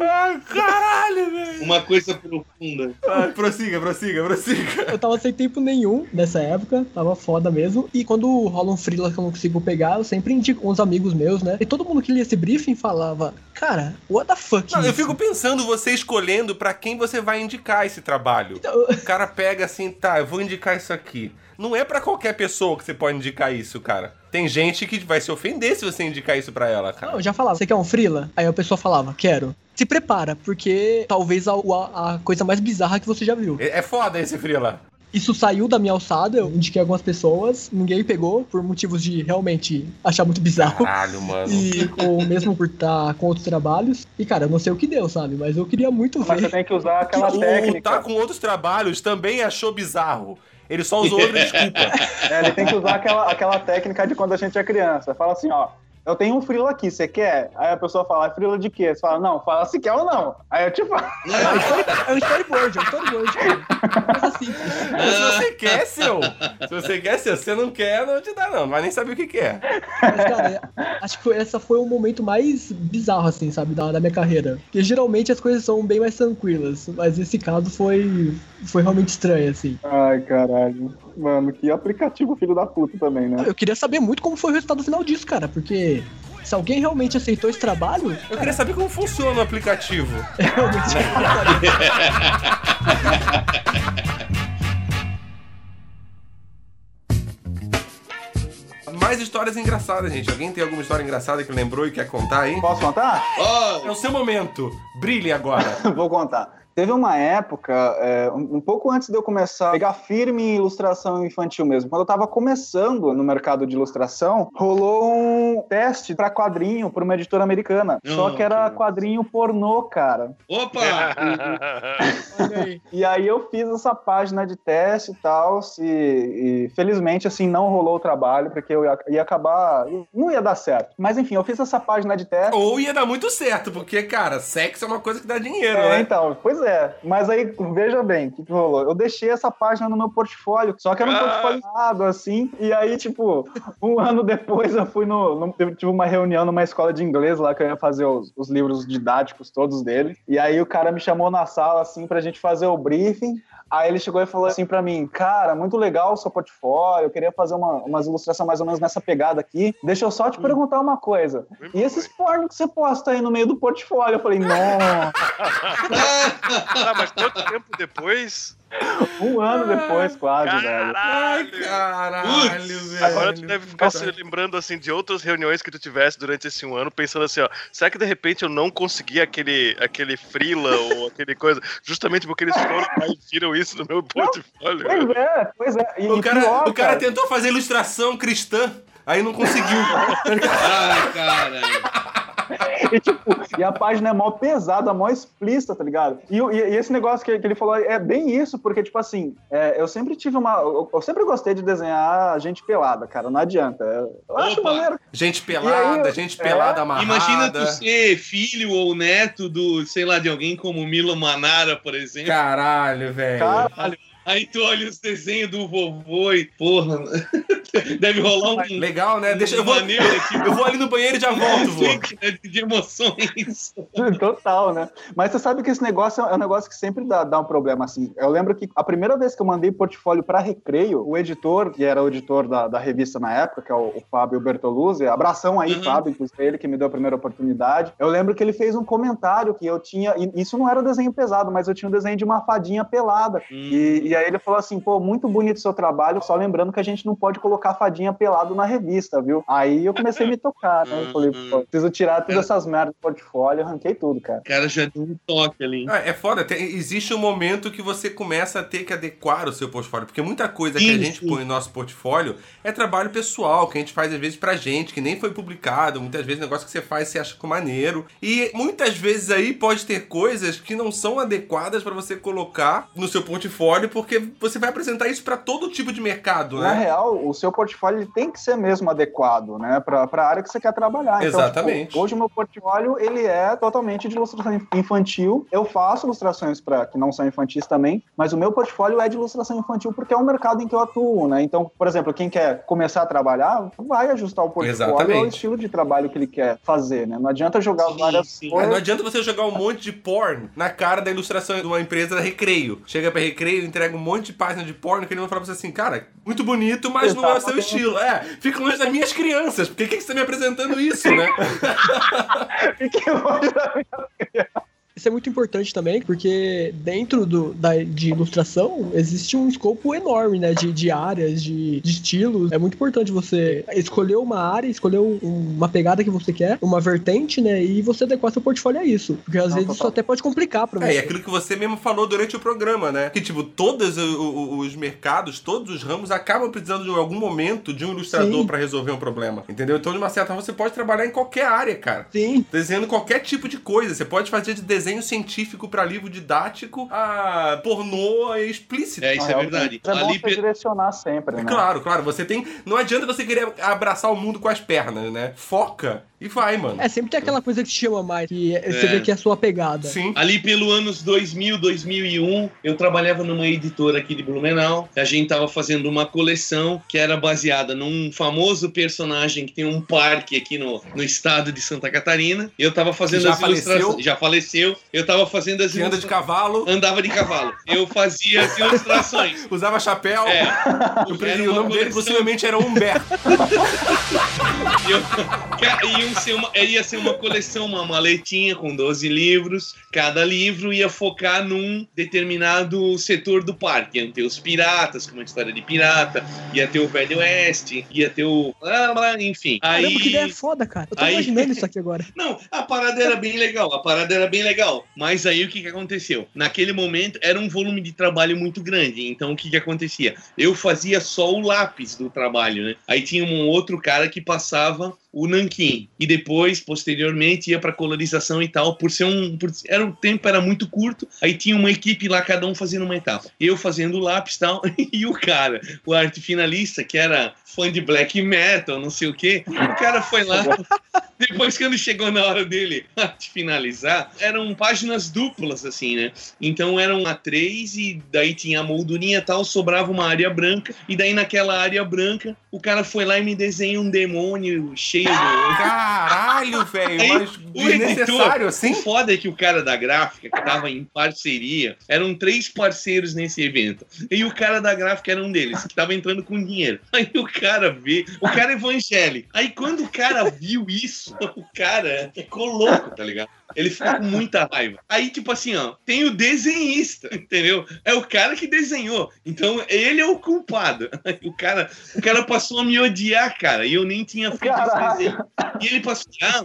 Speaker 1: Ai, caralho, velho.
Speaker 3: Uma coisa profunda.
Speaker 1: Ah, prossiga, prossiga, prossiga.
Speaker 5: Eu tava sem tempo nenhum nessa época, tava foda mesmo. E quando rola um freela que eu não consigo pegar, eu sempre indico com uns amigos meus, né? E todo mundo que lia esse briefing falava, cara, what the fuck?
Speaker 1: Não, eu fico pensando você escolhendo pra quem você vai indicar esse trabalho.
Speaker 5: Então,
Speaker 1: O cara pega assim, tá, eu vou indicar isso aqui. Não é pra qualquer pessoa que você pode indicar isso, cara. Tem gente que vai se ofender se você indicar isso pra ela, cara.
Speaker 5: Não, eu já falava, você quer um freela? Aí a pessoa falava, quero. Se prepara, porque talvez a, a- a coisa mais bizarra que você já viu.
Speaker 1: É é foda esse Frila.
Speaker 5: Isso saiu da minha alçada, eu indiquei algumas pessoas, ninguém pegou, por motivos de realmente achar muito bizarro.
Speaker 1: Caralho, mano.
Speaker 5: E ou mesmo por estar com outros trabalhos. E cara, eu não sei o que deu, sabe? Mas eu queria muito
Speaker 4: Mas você
Speaker 5: ver.
Speaker 4: tem que usar aquela
Speaker 1: o
Speaker 4: técnica.
Speaker 1: tá com outros trabalhos também achou bizarro. Ele só usou outra desculpa.
Speaker 4: É, ele tem que usar aquela, aquela técnica de quando a gente é criança. Fala assim, ó. Eu tenho um frila aqui, você quer? Aí a pessoa fala, é frila de quê? Você fala, não, fala se quer ou não. Aí eu te falo.
Speaker 5: É um storyboard, é um storyboard, cara. Coisa simples.
Speaker 1: Mas se você quer, seu. Se você quer, seu. Se você não quer, não te dá, não. Não vai nem saber o que quer.
Speaker 5: Mas, cara, acho que foi, essa foi o momento mais bizarro, assim, sabe, da, da minha carreira. Porque geralmente as coisas são bem mais tranquilas. Mas esse caso foi, foi realmente estranho, assim.
Speaker 4: Ai, caralho. Mano, que aplicativo filho da puta também, né?
Speaker 5: Eu queria saber muito como foi o resultado final disso, cara, porque se alguém realmente aceitou esse trabalho,
Speaker 1: Eu queria saber como funciona o aplicativo.
Speaker 5: realmente
Speaker 1: Mais histórias engraçadas, gente. Alguém tem alguma história engraçada que lembrou e quer contar aí?
Speaker 4: Posso contar?
Speaker 3: Ó,
Speaker 1: É o seu momento. Brilhe agora.
Speaker 4: Vou contar. Teve uma época, é, um, pouco antes de eu começar a pegar firme em ilustração infantil mesmo, quando eu tava começando no mercado de ilustração, rolou um teste pra quadrinho por uma editora americana. Só que era
Speaker 3: que
Speaker 4: quadrinho pornô, cara.
Speaker 3: opa!
Speaker 5: olha aí.
Speaker 4: E aí eu fiz essa página de teste e tal, se, e felizmente assim não rolou o trabalho, porque eu ia, ia acabar, não ia dar certo. Mas enfim, eu fiz essa página de teste.
Speaker 1: Ou ia dar muito certo, porque, cara, sexo é uma coisa que dá dinheiro,
Speaker 4: É,
Speaker 1: né?
Speaker 4: então, pois é. Mas aí, veja bem, o que, que rolou? Eu deixei essa página no meu portfólio, só que era um
Speaker 1: Ah.
Speaker 4: portfólio errado, assim. E aí, tipo, um ano depois eu fui no, no- Eu tive uma reunião numa escola de inglês lá que eu ia fazer os, os livros didáticos todos dele. E aí o cara me chamou na sala, assim, pra gente fazer o briefing. Aí ele chegou e falou assim pra mim, cara, muito legal o seu portfólio, eu queria fazer uma, umas ilustrações mais ou menos nessa pegada aqui. Deixa eu só te perguntar uma coisa. E esses pornos que você posta aí no meio do portfólio? Eu falei, não,
Speaker 2: Ah, mas quanto tempo depois?
Speaker 4: um ano depois quase, velho.
Speaker 1: Ai,
Speaker 2: Caralho!
Speaker 1: caralho, velho.
Speaker 2: Agora tu deve ficar se lembrando assim de outras reuniões que tu tivesse durante esse um ano, pensando assim, ó, será que de repente eu não consegui aquele, aquele freela ou aquele coisa, justamente porque eles foram lá e viram isso no meu portfólio?
Speaker 4: Pois é, pois é. E
Speaker 1: O cara,
Speaker 4: pior,
Speaker 1: o cara tentou fazer ilustração cristã, aí não conseguiu.
Speaker 3: Ai, cara.
Speaker 4: E, tipo, e a página é mó pesada, mó explícita, tá ligado? E, e- e esse negócio que, que ele falou é bem isso, porque, tipo assim, é, eu sempre tive uma. Eu, eu sempre gostei de desenhar gente pelada, cara, não adianta. Eu, eu acho
Speaker 3: Opa!
Speaker 4: maneiro.
Speaker 1: Gente pelada,
Speaker 4: aí,
Speaker 1: gente
Speaker 4: é,
Speaker 1: pelada amarrada.
Speaker 3: Imagina tu ser filho ou neto do, sei lá, de alguém como Milo Manara, por exemplo.
Speaker 1: Caralho, velho.
Speaker 4: Cara,
Speaker 3: Aí tu olha os desenhos do vovô e, porra, deve rolar um.
Speaker 1: Legal, né? Deixa eu vou, eu vou ali no banheiro e já volto, vô.
Speaker 3: né, de emoções.
Speaker 4: Total, né? Mas você sabe que esse negócio é um negócio que sempre dá, dá um problema, assim. Eu lembro que a primeira vez que eu mandei portfólio para Recreio, o editor, que era o editor da, da revista na época, que é o, o Fábio Bertoluzzi, abração aí,
Speaker 3: Uhum.
Speaker 4: Fábio, inclusive ele que me deu a primeira oportunidade. Eu lembro que ele fez um comentário que eu tinha, e isso não era desenho pesado, mas eu tinha um desenho de uma fadinha pelada. E, e aí ele falou assim, pô, muito bonito o seu trabalho, só lembrando que a gente não pode colocar fadinha pelado na revista, viu? Aí eu comecei a me tocar, né? Eu falei, pô, preciso tirar todas essas merdas do portfólio, arranquei tudo, cara.
Speaker 3: O cara já deu um toque ali.
Speaker 1: Ah, é foda, tem- existe um momento que você começa a ter que adequar o seu portfólio, porque muita coisa que a
Speaker 3: Sim,
Speaker 1: gente
Speaker 3: sim.
Speaker 1: põe no nosso portfólio é trabalho pessoal, que a gente faz às vezes pra gente, que nem foi publicado, muitas vezes negócio que você faz você acha que é maneiro. E muitas vezes aí pode ter coisas que não são adequadas pra você colocar no seu portfólio, porque porque você vai apresentar isso pra todo tipo de mercado,
Speaker 4: Na
Speaker 1: né?
Speaker 4: real, o seu portfólio tem que ser mesmo adequado, né, para a área que você quer trabalhar. Então,
Speaker 1: Exatamente.
Speaker 4: tipo, hoje o meu portfólio ele é totalmente de ilustração infantil. Eu faço ilustrações para que não são infantis também, mas o meu portfólio é de ilustração infantil porque é o mercado em que eu atuo, né? Então, por exemplo, quem quer começar a trabalhar, vai ajustar o portfólio
Speaker 1: Exatamente.
Speaker 4: ao estilo de trabalho que ele quer fazer, né? Não adianta jogar
Speaker 3: Sim,
Speaker 4: várias
Speaker 3: sim.
Speaker 4: Coisas.
Speaker 1: Não adianta você jogar um monte de porn na cara da ilustração de uma empresa da Recreio. Chega pra Recreio, entrega um monte de página de porn que ele vai falar pra você assim, cara, muito bonito, mas não é o seu estilo. É, fica longe das minhas crianças. Por que, que você tá me apresentando isso, né?
Speaker 4: Fique longe da minha
Speaker 5: Isso é muito importante também, porque dentro do, da, de ilustração existe um escopo enorme, né? De, de áreas, de, de estilos. É muito importante você escolher uma área, escolher um- uma pegada que você quer, uma vertente, né? E você adequar seu portfólio a isso. Porque às
Speaker 4: Não,
Speaker 5: vezes isso até pode complicar pra
Speaker 1: É, e
Speaker 5: você.
Speaker 1: aquilo que você mesmo falou durante o programa, né? Que, tipo, todos os mercados, todos os ramos acabam precisando de algum momento de um ilustrador pra resolver um problema. Entendeu? Então, de uma certa forma, você pode trabalhar em qualquer área, cara.
Speaker 5: Sim.
Speaker 1: Desenhando qualquer tipo de coisa. Você pode fazer de desenho científico pra livro didático a pornô explícito.
Speaker 3: É, isso
Speaker 4: Na
Speaker 3: é
Speaker 4: real,
Speaker 3: verdade.
Speaker 4: É bom
Speaker 3: Ali,
Speaker 4: você direcionar sempre, né?
Speaker 1: Claro, claro. Você tem. Não adianta você querer abraçar o mundo com as pernas, né? Foca e vai, mano.
Speaker 5: É, sempre tem aquela coisa que te chama mais, que é- você
Speaker 3: É.
Speaker 5: vê que é a sua pegada.
Speaker 1: Sim.
Speaker 3: Ali pelo anos 2000, 2001, eu trabalhava numa editora aqui de Blumenau. A gente tava fazendo uma coleção que era baseada num famoso personagem que tem um parque aqui no, no estado de Santa Catarina. Eu tava fazendo
Speaker 1: Já
Speaker 3: as ilustrações.
Speaker 1: faleceu?
Speaker 3: Já faleceu. Eu tava fazendo as
Speaker 1: Que anda de cavalo,
Speaker 3: Andava de cavalo. Eu fazia as ilustrações.
Speaker 1: usava chapéu.
Speaker 3: É.
Speaker 1: O, o nome dele
Speaker 3: coleção-
Speaker 1: possivelmente era Humberto.
Speaker 3: Eu, iam ser uma, ia ser uma coleção, uma maletinha com 12 livros. Cada livro ia focar num determinado setor do parque. Iam ter os piratas, com uma história de pirata, ia ter o Velho Oeste, ia ter o. enfim.
Speaker 5: Caramba, que ideia
Speaker 3: Aí.
Speaker 5: foda, cara. Eu tô
Speaker 3: aí-
Speaker 5: imaginando isso aqui agora.
Speaker 3: Não, a parada era bem legal, a parada era bem legal. Mas aí o que, que aconteceu? Naquele momento era um volume de trabalho muito grande. Então o que, que acontecia? Eu fazia só o lápis do trabalho, né? Aí tinha um outro cara que passava o nanquim e depois posteriormente ia para colorização e tal por ser um por, era o tempo era muito curto aí tinha uma equipe lá cada um fazendo uma etapa eu fazendo o lápis e tal e o cara o arte finalista que era fã de black metal não sei o que o cara foi lá depois, quando chegou na hora dele de finalizar, eram páginas duplas, assim, né? Então eram a três e daí tinha a moldurinha e tal, sobrava uma área branca. E daí naquela área branca, o cara foi lá e me desenha um demônio cheio
Speaker 1: Caralho, velho. Mas
Speaker 3: o
Speaker 1: desnecessário
Speaker 3: editor,
Speaker 1: assim?
Speaker 3: O foda é que o cara da gráfica, que tava em parceria, eram três parceiros nesse evento. E o cara da gráfica era um deles, que tava entrando com dinheiro. Aí o cara vê, o cara é evangélico. Aí quando o cara viu isso, o cara ficou louco, tá ligado? Ele ficou com muita raiva. Aí, tipo assim, ó, tem o desenhista, entendeu? É o cara que desenhou. Então, ele é o culpado. O cara, o cara passou a me odiar, cara. E eu nem tinha feito esse
Speaker 4: Caralho.
Speaker 3: desenho. E ele passou. Ah,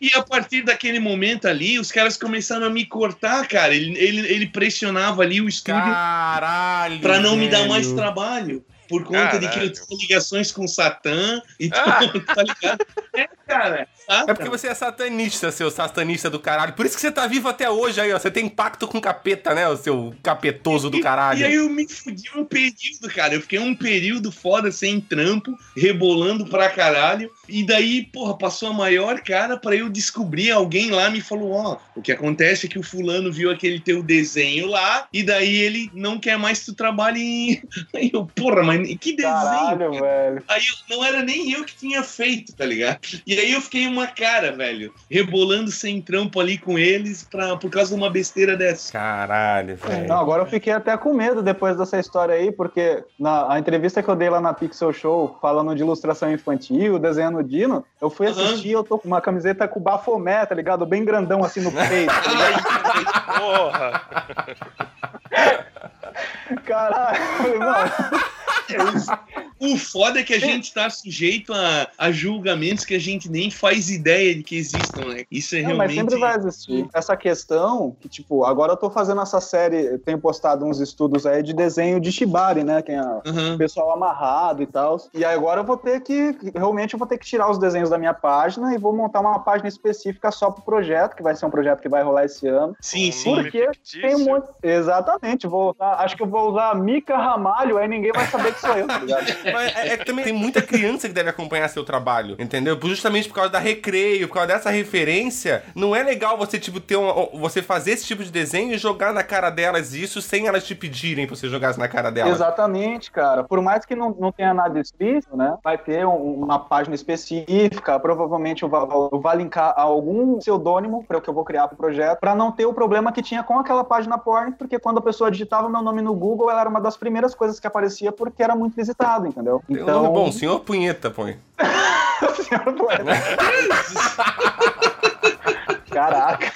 Speaker 3: e a partir daquele momento ali, os caras começaram a me cortar, cara. Ele, ele, ele pressionava ali o estúdio
Speaker 1: Caralho.
Speaker 3: pra não me dar mais
Speaker 1: velho.
Speaker 3: trabalho. Por conta de que eu
Speaker 2: Caralho.
Speaker 3: tinha ligações com Satã e tudo, tá ligado? É, cara.
Speaker 1: É porque você é satanista, seu satanista do caralho. Por isso que você tá vivo até hoje aí, ó. Você tem pacto com capeta, né, o seu capetoso do caralho.
Speaker 3: E aí eu me fudi um período, cara. Eu fiquei um período foda, sem trampo, rebolando pra caralho. E daí, porra, passou a maior cara pra eu descobrir. Alguém lá me falou: Ó, o que acontece é que o fulano viu aquele teu desenho lá, e daí ele não quer mais que tu trabalhe em. Aí eu, porra, mas que desenho?
Speaker 4: Caralho, velho.
Speaker 3: Aí não era nem eu que tinha feito, tá ligado? E aí eu fiquei uma cara, velho, rebolando sem trampo ali com eles pra, por causa de uma besteira dessa.
Speaker 1: Caralho, velho.
Speaker 4: Não, agora eu fiquei até com medo depois dessa história aí, porque na a entrevista que eu dei lá na Pixel Show, falando de ilustração infantil, desenhando o Dino, eu fui
Speaker 3: Aham.
Speaker 4: assistir, eu tô com uma camiseta com bafomé, tá ligado? Bem grandão assim no peito. tá ligado?
Speaker 2: Porra!
Speaker 4: Caralho, eu falei, mano.
Speaker 3: O foda é que a gente tá sujeito a, a julgamentos que a gente nem faz ideia de que existam, né? Isso é
Speaker 4: Não,
Speaker 3: realmente.
Speaker 4: mas sempre vai existir. Essa questão que, tipo, agora eu tô fazendo essa série, tenho postado uns estudos aí de desenho de Shibari, né? Que é o
Speaker 3: Uhum.
Speaker 4: pessoal amarrado e tal. E aí agora eu vou ter que, realmente eu vou ter que tirar os desenhos da minha página e vou montar uma página específica só pro projeto, que vai ser um projeto que vai rolar esse ano.
Speaker 3: Sim, sim.
Speaker 4: Porque tem um monte. Exatamente, vou usar, acho que eu vou usar Mica Ramalho, aí ninguém vai saber que sou eu, tá ligado?
Speaker 1: Mas é, é que também tem muita criança que deve acompanhar seu trabalho, entendeu? Justamente por causa da recreio, por causa dessa referência, não é legal você, tipo, ter um, você fazer esse tipo de desenho e jogar na cara delas isso sem elas te pedirem pra você jogar na cara delas.
Speaker 4: Exatamente, cara. Por mais que não, não tenha nada explícito, né? Vai ter um- uma página específica. Provavelmente eu vou, eu vou linkar a algum pseudônimo para o que eu vou criar pro projeto, para não ter o problema que tinha com aquela página porn, porque quando a pessoa digitava meu nome no Google, ela era uma das primeiras coisas que aparecia porque era muito visitado, entendeu?
Speaker 1: Tem um nome bom, senhor Punheta, põe.
Speaker 4: Senhor Poeta. Caraca.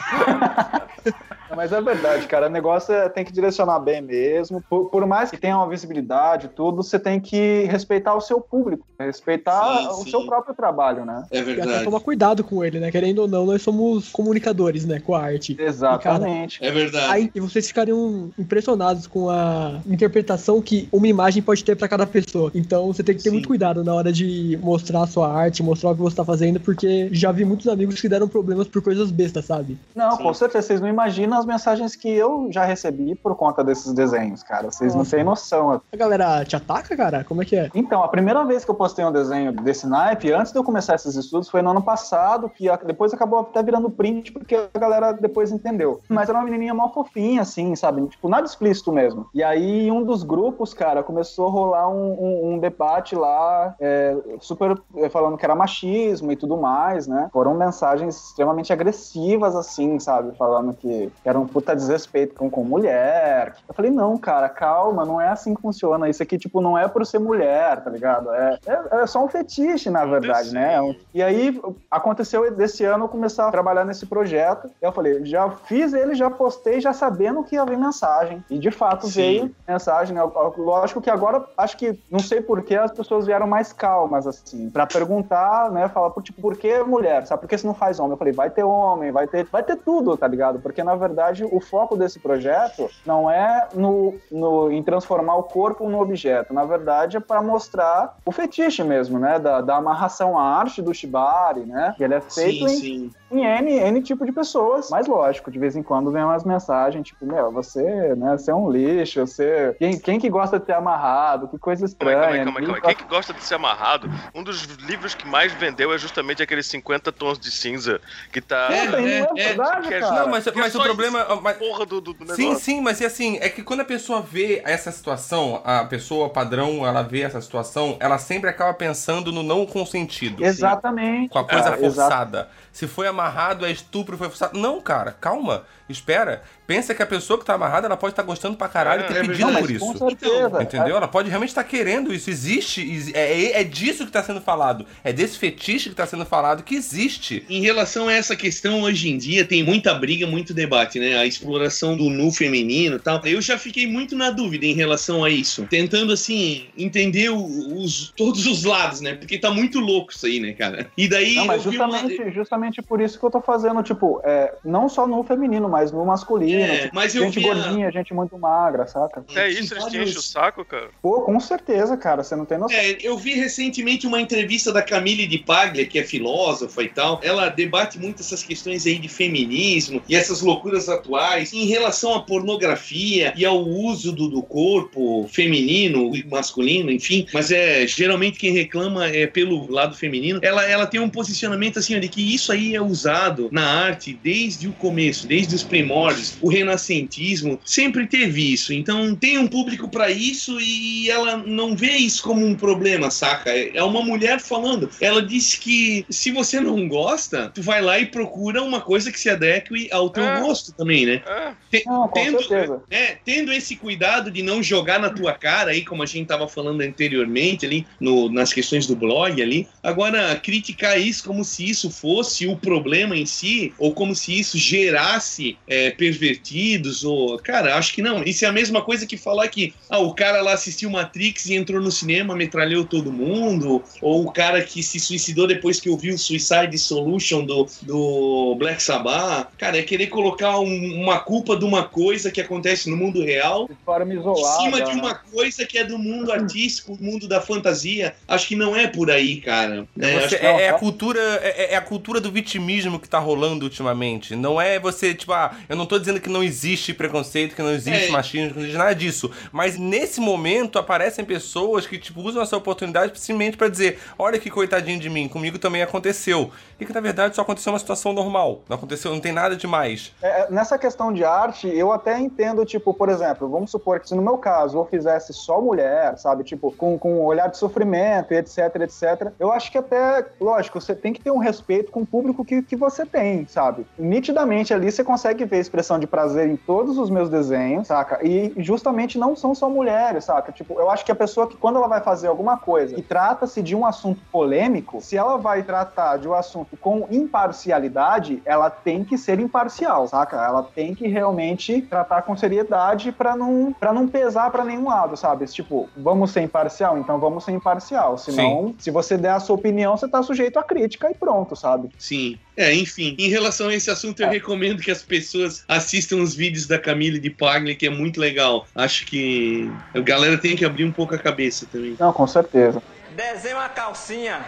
Speaker 4: Mas é verdade, cara. O negócio é, tem que direcionar bem mesmo. Por, por mais que tenha uma visibilidade e tudo, você tem que respeitar o seu público, respeitar
Speaker 3: Sim,
Speaker 4: o
Speaker 3: sim.
Speaker 4: seu próprio trabalho, né?
Speaker 3: É
Speaker 5: E até
Speaker 3: verdade.
Speaker 5: tomar cuidado com ele, né? Querendo ou não, nós somos comunicadores, né? Com a arte.
Speaker 4: Exatamente.
Speaker 3: É verdade.
Speaker 5: Aí e vocês ficariam impressionados com a interpretação que uma imagem pode ter pra cada pessoa. Então você tem que ter
Speaker 3: Sim.
Speaker 5: muito cuidado na hora de mostrar a sua arte, mostrar o que você tá fazendo, porque já vi muitos amigos que deram problemas por coisas bestas, sabe?
Speaker 4: Não,
Speaker 3: Sim.
Speaker 4: com certeza. Vocês não imaginam as mensagens que eu já recebi por conta desses desenhos, cara. Vocês não têm noção.
Speaker 5: A galera te ataca, cara? Como é que é?
Speaker 4: Então, a primeira vez que eu postei um desenho desse naipe, antes de eu começar esses estudos, foi no ano passado, que depois acabou até virando print, porque a galera depois entendeu. Mas era uma menininha mó fofinha, assim, sabe? Tipo, nada explícito mesmo. E aí, um dos grupos, cara, começou a rolar um, um- um debate lá, é, super é, falando que era machismo e tudo mais, né? Foram mensagens extremamente agressivas, assim, sabe? Falando que era um puta desrespeito com, com mulher. Eu falei, não, cara, calma, não é assim que funciona. Isso aqui, tipo, não é por ser mulher, tá ligado? É, é, é só um fetiche, na verdade, né? E aí, aconteceu desse ano eu começar a trabalhar nesse projeto. Eu falei, já fiz ele, já postei, já sabendo que ia vir mensagem. E de fato
Speaker 3: Sim.
Speaker 4: veio mensagem, né? Lógico que agora, acho que, não sei porquê, as pessoas vieram mais calmas, assim, pra perguntar, né? Falar, tipo, por que mulher? Sabe? Por que você não faz homem? Eu falei, vai ter homem, vai ter, vai ter tudo, tá ligado? Porque, na verdade, o foco desse projeto não é no, no, em transformar o corpo no objeto. Na verdade, é para mostrar o fetiche mesmo, né? Da, da amarração à arte do Shibari, né? Que ele é feito
Speaker 3: Sim,
Speaker 4: em,
Speaker 3: sim.
Speaker 4: em N, N tipo de pessoas. Mas lógico, de vez em quando vem umas mensagens, tipo, meu, você, né, você é um lixo, você. Quem, quem que gosta de ter amarrado? Que coisa estranha.
Speaker 2: Calma aí, calma aí, calma aí. Quem que gosta de ser amarrado? Um dos livros que mais vendeu é justamente aqueles 50 tons de cinza que tá.
Speaker 3: É,
Speaker 4: não é,
Speaker 3: é,
Speaker 4: verdade,
Speaker 2: que é-
Speaker 4: cara.
Speaker 1: Não, mas,
Speaker 2: é
Speaker 1: mas o problema. Mas,
Speaker 2: Porra do, do, negócio.
Speaker 1: Sim, sim, mas e assim, é que quando a pessoa vê essa situação, a pessoa padrão, ela vê essa situação, ela sempre acaba pensando no não consentido.
Speaker 4: Exatamente.
Speaker 1: Com a coisa
Speaker 4: cara, exato.
Speaker 1: Se foi amarrado, é estupro, foi forçado. Não, cara, calma, espera. Pensa que a pessoa que tá amarrada, ela pode estar gostando pra caralho e
Speaker 2: É,
Speaker 1: ter
Speaker 2: é
Speaker 1: pedido
Speaker 4: Não,
Speaker 1: por isso.
Speaker 4: com certeza.
Speaker 1: Entendeu? Ela pode realmente estar querendo isso. Existe. exi- É, é disso que está sendo falado. É desse fetiche que está sendo falado que existe.
Speaker 3: Em relação a essa questão, hoje em dia tem muita briga, muito debate, né? A exploração do nu feminino e tal. Eu já fiquei muito na dúvida em relação a isso. Tentando, assim, entender os, todos os lados, né? Porque tá muito louco isso aí, né, cara? E daí.
Speaker 4: Não, mas
Speaker 3: vi uma-
Speaker 4: justamente, justamente por isso que eu tô fazendo, tipo, é, não só no feminino, mas no masculino.
Speaker 3: É,
Speaker 4: tipo,
Speaker 3: mas
Speaker 4: gente
Speaker 3: vi a-
Speaker 4: gordinha, gente muito magra, saca?
Speaker 2: É isso, eles te enchem o saco, cara.
Speaker 4: Pô, com certeza, cara, você não tem noção.
Speaker 3: É, eu vi recentemente uma entrevista da Camille de Paglia, que é filósofa e tal. Ela debate muito essas questões aí de feminismo e essas loucuras atuais em relação à pornografia e ao uso do, do corpo feminino e masculino, enfim. Mas é geralmente quem reclama é pelo lado feminino. Ela, ela tem um posicionamento assim ó, de que isso aí é usado na arte desde o começo, desde os primórdios. O renascentismo sempre teve isso. Então tem um público para isso e ela não vê isso como um problema, saca? É é uma mulher falando. Ela disse que se você não gosta, tu vai lá e procura uma coisa que se adeque ao teu
Speaker 2: É.
Speaker 3: gosto também. né? Te-
Speaker 4: Não, com
Speaker 3: tendo,
Speaker 4: certeza.
Speaker 3: é, tendo esse cuidado de não jogar na tua cara aí, como a gente tava falando anteriormente ali, no- nas questões do blog ali. Agora, criticar isso como se isso fosse o problema em si, ou como se isso gerasse é, pervertidos, ou. Cara, acho que não. Isso é a mesma coisa que falar que ah, o cara lá assistiu Matrix e entrou no cinema, metralhou todo mundo, ou o cara que se suicidou depois que ouviu o Suicide Solution do, do Black Sabbath. Cara, é querer colocar um- uma culpa de uma coisa que acontece no mundo real
Speaker 4: forma
Speaker 3: em
Speaker 4: isolada.
Speaker 3: cima de
Speaker 4: né?
Speaker 3: uma coisa que é do mundo artístico, do mundo da fantasia. Acho que não é por aí, cara. né?
Speaker 1: Você-
Speaker 3: Acho que-
Speaker 1: é, é a cultura é, é a cultura do vitimismo que tá rolando ultimamente. Não é você, tipo, ah, eu não tô dizendo que não existe preconceito, que não existe
Speaker 3: É.
Speaker 1: machismo, que não existe nada disso. Mas nesse momento aparecem pessoas que, tipo, usam essa oportunidade simplesmente pra dizer, olha que coitadinho de mim, comigo também aconteceu. E que na verdade só aconteceu uma situação normal. Não aconteceu, não tem nada demais.
Speaker 4: É, nessa questão de arte, eu até entendo, tipo, por exemplo, vamos supor que se no meu caso eu fizesse só mulher, sabe, tipo, com, com um olhar de sofrimento, e etc, etc, eu acho que até, lógico, você tem que ter um respeito com o público que, que você tem, sabe? Nitidamente ali você consegue ver a expressão de prazer em todos os meus desenhos, saca? E justamente não são só mulheres, saca? Tipo, eu acho que a pessoa que quando ela vai fazer alguma coisa e trata-se de um assunto polêmico, se ela vai tratar de um assunto com imparcialidade, ela tem que ser imparcial, saca? Ela tem que realmente tratar com seriedade pra não para não pesar pra nenhum lado, sabe? Tipo, vamos ser imparcial, então vamos ser imparcial. Senão, se você der a sua opinião, você tá sujeito à crítica e pronto, sabe?
Speaker 3: Sim. É, enfim, em relação a esse assunto, eu recomendo que as pessoas assistam os vídeos da Camille de Paglia, que é muito legal. Acho que a galera tem que abrir um pouco a cabeça também.
Speaker 4: Não, com certeza.
Speaker 8: Desenha uma calcinha.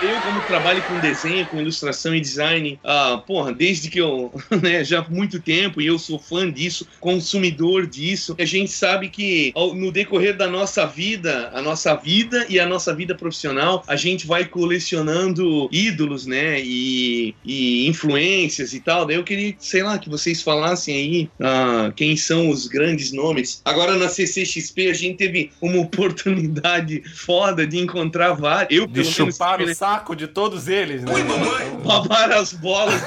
Speaker 3: Eu, como trabalho com desenho, com ilustração e design, ah, porra, desde que eu, né, já há muito tempo, e eu sou fã disso, consumidor disso, a gente sabe que ao- no decorrer da nossa vida, a nossa vida e a nossa vida profissional, a gente vai colecionando ídolos, né, e, e influências e tal. Daí eu queria, sei lá, que vocês falassem aí ah, quem são os grandes nomes. Agora na CCXP a gente teve uma oportunidade foda de encontrar vários. Eu,
Speaker 1: De
Speaker 3: pelo menos,
Speaker 1: saco de todos eles, né?
Speaker 3: babar as bolas.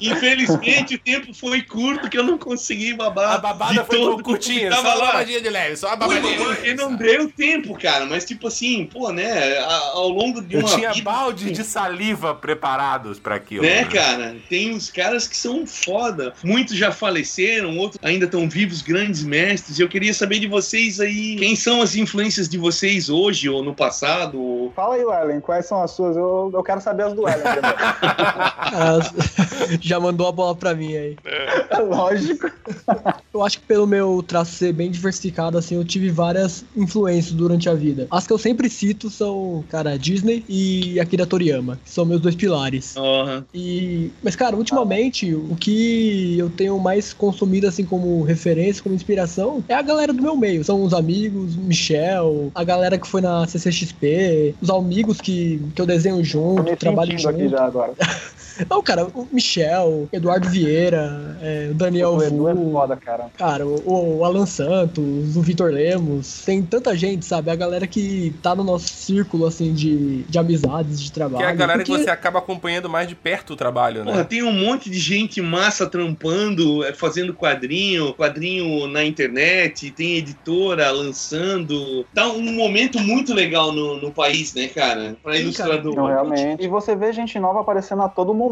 Speaker 3: Infelizmente o tempo foi curto que eu não consegui babar.
Speaker 1: A babada
Speaker 3: de
Speaker 1: foi
Speaker 3: todo
Speaker 1: curtinha, só uma babadinha de leve, só uma babadinha.
Speaker 3: Porque não deu tempo, cara. Mas tipo assim, pô, né? a- Ao longo de
Speaker 1: Eu
Speaker 3: uma
Speaker 1: tinha
Speaker 3: vida,
Speaker 1: balde de saliva preparados pra aquilo.
Speaker 3: né, cara? Tem uns caras que são foda. Muitos já faleceram, outros ainda estão vivos, grandes mestres. Eu queria saber de vocês aí, quem são as influências de vocês hoje ou no passado? ou-
Speaker 4: Fala aí, Ellen, quais são as suas? Eu, eu quero saber as do Ellen primeiro.
Speaker 5: Já mandou a bola pra mim aí.
Speaker 4: Lógico.
Speaker 5: Eu acho que pelo meu traço ser bem diversificado, assim, eu tive várias influências durante a vida. As que eu sempre cito são, cara, Disney e Akira Toriyama, que são meus dois pilares.
Speaker 3: Aham.
Speaker 5: E, mas, cara, ultimamente, o que eu tenho mais consumido, assim, como referência, como inspiração, é a galera do meu meio. São os amigos, Michel, a galera que foi na CCXP, os amigos que, que eu desenho
Speaker 4: Tô
Speaker 5: junto,
Speaker 4: me
Speaker 5: trabalho
Speaker 4: sentindo
Speaker 5: junto.
Speaker 4: aqui já agora.
Speaker 5: Não, cara, o Michel, Eduardo Vieira, é, o Daniel
Speaker 4: O Edu é
Speaker 5: Vu,
Speaker 4: foda, cara.
Speaker 5: Cara, o, o Alan Santos, o Vitor Lemos, tem tanta gente, sabe? A galera que tá no nosso círculo, assim, de, de amizades, de trabalho.
Speaker 1: Que é a galera
Speaker 5: porque-
Speaker 1: que você acaba acompanhando mais de perto o trabalho, né?
Speaker 3: Porra, tem um monte de gente massa trampando, é, fazendo quadrinho, quadrinho na internet, tem editora lançando. Tá um momento muito legal no, no país, né, cara? Pra
Speaker 5: Sim,
Speaker 3: ilustrador.
Speaker 4: Não, realmente. E você vê gente nova aparecendo a todo momento.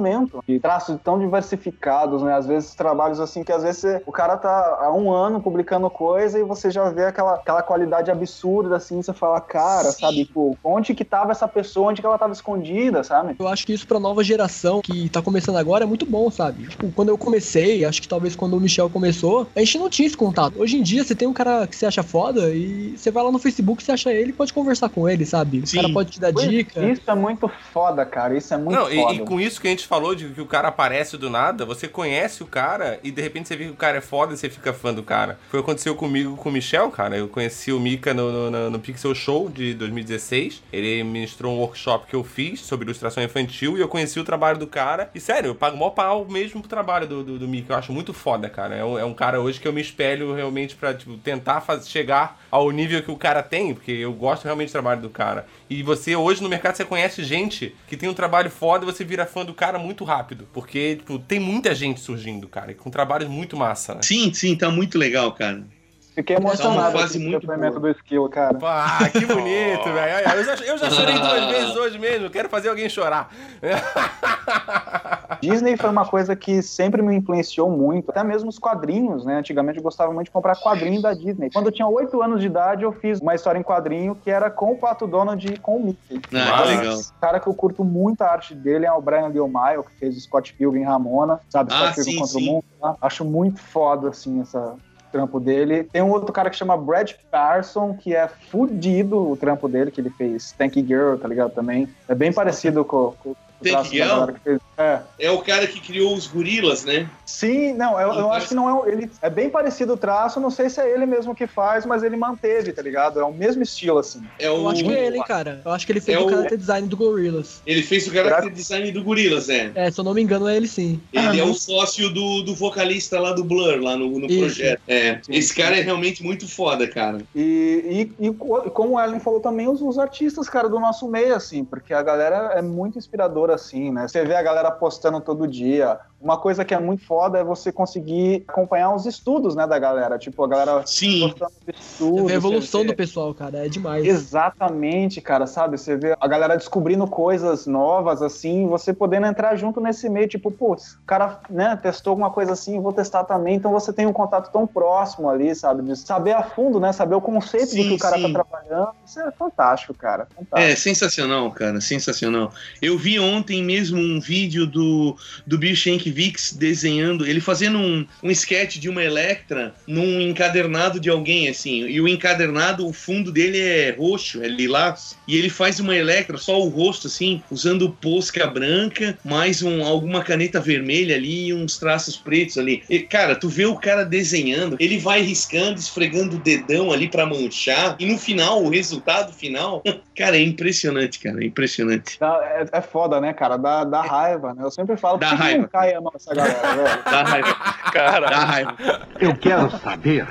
Speaker 4: E traços tão diversificados, né? Às vezes trabalhos assim que às vezes você- o cara tá há um ano publicando coisa e você já vê aquela, aquela qualidade absurda, assim, você fala, cara,
Speaker 3: Sim.
Speaker 4: sabe, pô, onde que tava essa pessoa, onde que ela tava escondida, sabe?
Speaker 5: Eu acho que isso pra nova geração que tá começando agora é muito bom, sabe? Tipo, quando eu comecei, acho que talvez quando o Michel começou, a gente não tinha esse contato. Hoje em dia, você tem um cara que você acha foda e você vai lá no Facebook, você acha ele e pode conversar com ele, sabe? O
Speaker 3: Sim.
Speaker 5: cara pode te dar
Speaker 4: Pois,
Speaker 5: dica.
Speaker 4: Isso é muito foda, cara. Isso é muito
Speaker 1: Não, e,
Speaker 4: foda.
Speaker 1: e com isso que a gente falou de que o cara aparece do nada, você conhece o cara e de repente você vê que o cara é foda e você fica fã do cara. Foi o que aconteceu comigo com o Michel, cara. Eu conheci o Mika no, no- no- Pixel Show de 2016. Ele ministrou um workshop que eu fiz sobre ilustração infantil e eu conheci o trabalho do cara. E sério, eu pago mó pau mesmo pro trabalho do, do, do Mika. Eu acho muito foda, cara. É um, é um cara hoje que eu me espelho realmente pra tipo, tentar faz- chegar ao nível que o cara tem, porque eu gosto realmente do trabalho do cara. E você hoje no mercado você conhece gente que tem um trabalho foda e você vira fã do cara muito rápido. Porque, tipo, tem muita gente surgindo, cara, com trabalhos muito massa, né?
Speaker 3: Sim, sim, tá muito legal, cara.
Speaker 4: Fiquei
Speaker 3: uma
Speaker 4: emocionado com o
Speaker 3: boa.
Speaker 4: do Skill, cara.
Speaker 1: Ah, que bonito, velho. Eu já, eu já chorei duas vezes hoje mesmo. Quero fazer alguém chorar.
Speaker 4: Disney foi uma coisa que sempre me influenciou muito, até mesmo os quadrinhos, né? Antigamente eu gostava muito de comprar quadrinho da Disney. Quando eu tinha 8 anos de idade, eu fiz uma história em quadrinho que era com o Pato Donald e com o Mickey.
Speaker 3: Ah, que legal.
Speaker 4: O cara que eu curto muito a arte dele é o Brian Lee O'Malley, que fez o Scott Pilgrim Ramona, sabe?
Speaker 3: Ah,
Speaker 4: Scott Pilgrim
Speaker 3: sim,
Speaker 4: contra
Speaker 3: sim.
Speaker 4: o mundo. tá? Acho muito foda, assim, essa trampo dele. Tem um outro cara que chama Brad Parson, que é fudido o trampo dele, que ele fez Tank Girl, tá ligado? Também. É bem parecido com, com o
Speaker 3: Tank
Speaker 4: fez. É.
Speaker 3: É o cara que criou os gorilas, né?
Speaker 4: Sim, não, eu, eu acho que não é. o- Ele é bem parecido o traço, não sei se é ele mesmo que faz, mas ele manteve, tá ligado? É o mesmo estilo, assim.
Speaker 3: É
Speaker 5: Eu
Speaker 3: o...
Speaker 5: acho que é ele, hein, cara. Eu acho que ele fez
Speaker 3: É
Speaker 5: o
Speaker 3: o-
Speaker 5: character design do Gorillaz.
Speaker 3: Ele fez o character design do Gorilas, é.
Speaker 5: É, se eu não me engano, é ele sim.
Speaker 3: Ele é o sócio do, do vocalista lá do Blur, lá no, no
Speaker 5: Isso.
Speaker 3: projeto. É,
Speaker 4: Sim,
Speaker 3: esse
Speaker 4: sim.
Speaker 3: cara é realmente muito foda, cara.
Speaker 4: E, e, e co- como o Ellen falou também, os, os artistas, cara, do nosso meio, assim, porque a galera é muito inspiradora, assim, né? Você vê a galera postando todo dia. Uma coisa que é muito foda é você conseguir acompanhar os estudos, né, da galera. Tipo, a galera
Speaker 3: Sim.
Speaker 4: postando estudos.
Speaker 5: vê a evolução
Speaker 4: vê-
Speaker 5: do pessoal, cara. É demais.
Speaker 4: Exatamente, cara, sabe? Você vê a galera descobrindo coisas novas, assim, você podendo entrar junto nesse meio, tipo, putz, o cara, né, testou alguma coisa assim, vou testar também, então você tem um contato tão próximo ali, sabe? De saber a fundo, né, saber o conceito
Speaker 3: Sim,
Speaker 4: do que o cara
Speaker 3: sim.
Speaker 4: tá trabalhando, isso é fantástico, cara,
Speaker 3: É,
Speaker 4: fantástico.
Speaker 3: sensacional, cara, sensacional. Eu vi ontem mesmo um vídeo do, do Bill Shankvix desenhando, ele fazendo um, um sketch de uma Electra num encadernado de alguém, assim, e o encadernado, o fundo dele é roxo, é lilás, e ele faz uma Electra, só o rosto, assim, usando posca branca, mais um, alguma caneta vermelha ali e uns traços pretos ali. E, cara, tu vê o cara desenhando, ele vai riscando, esfregando o dedão ali pra manchar, e no final, o resultado final, cara, é impressionante, cara, é impressionante.
Speaker 4: Dá- É, é foda, né, cara? Dá, dá raiva, né? Eu sempre falo,
Speaker 3: Dá
Speaker 4: por que que
Speaker 3: raiva.
Speaker 4: não cai a mão essa galera, velho?
Speaker 3: Dá raiva,
Speaker 2: Cara,
Speaker 3: dá raiva.
Speaker 9: Eu quero saber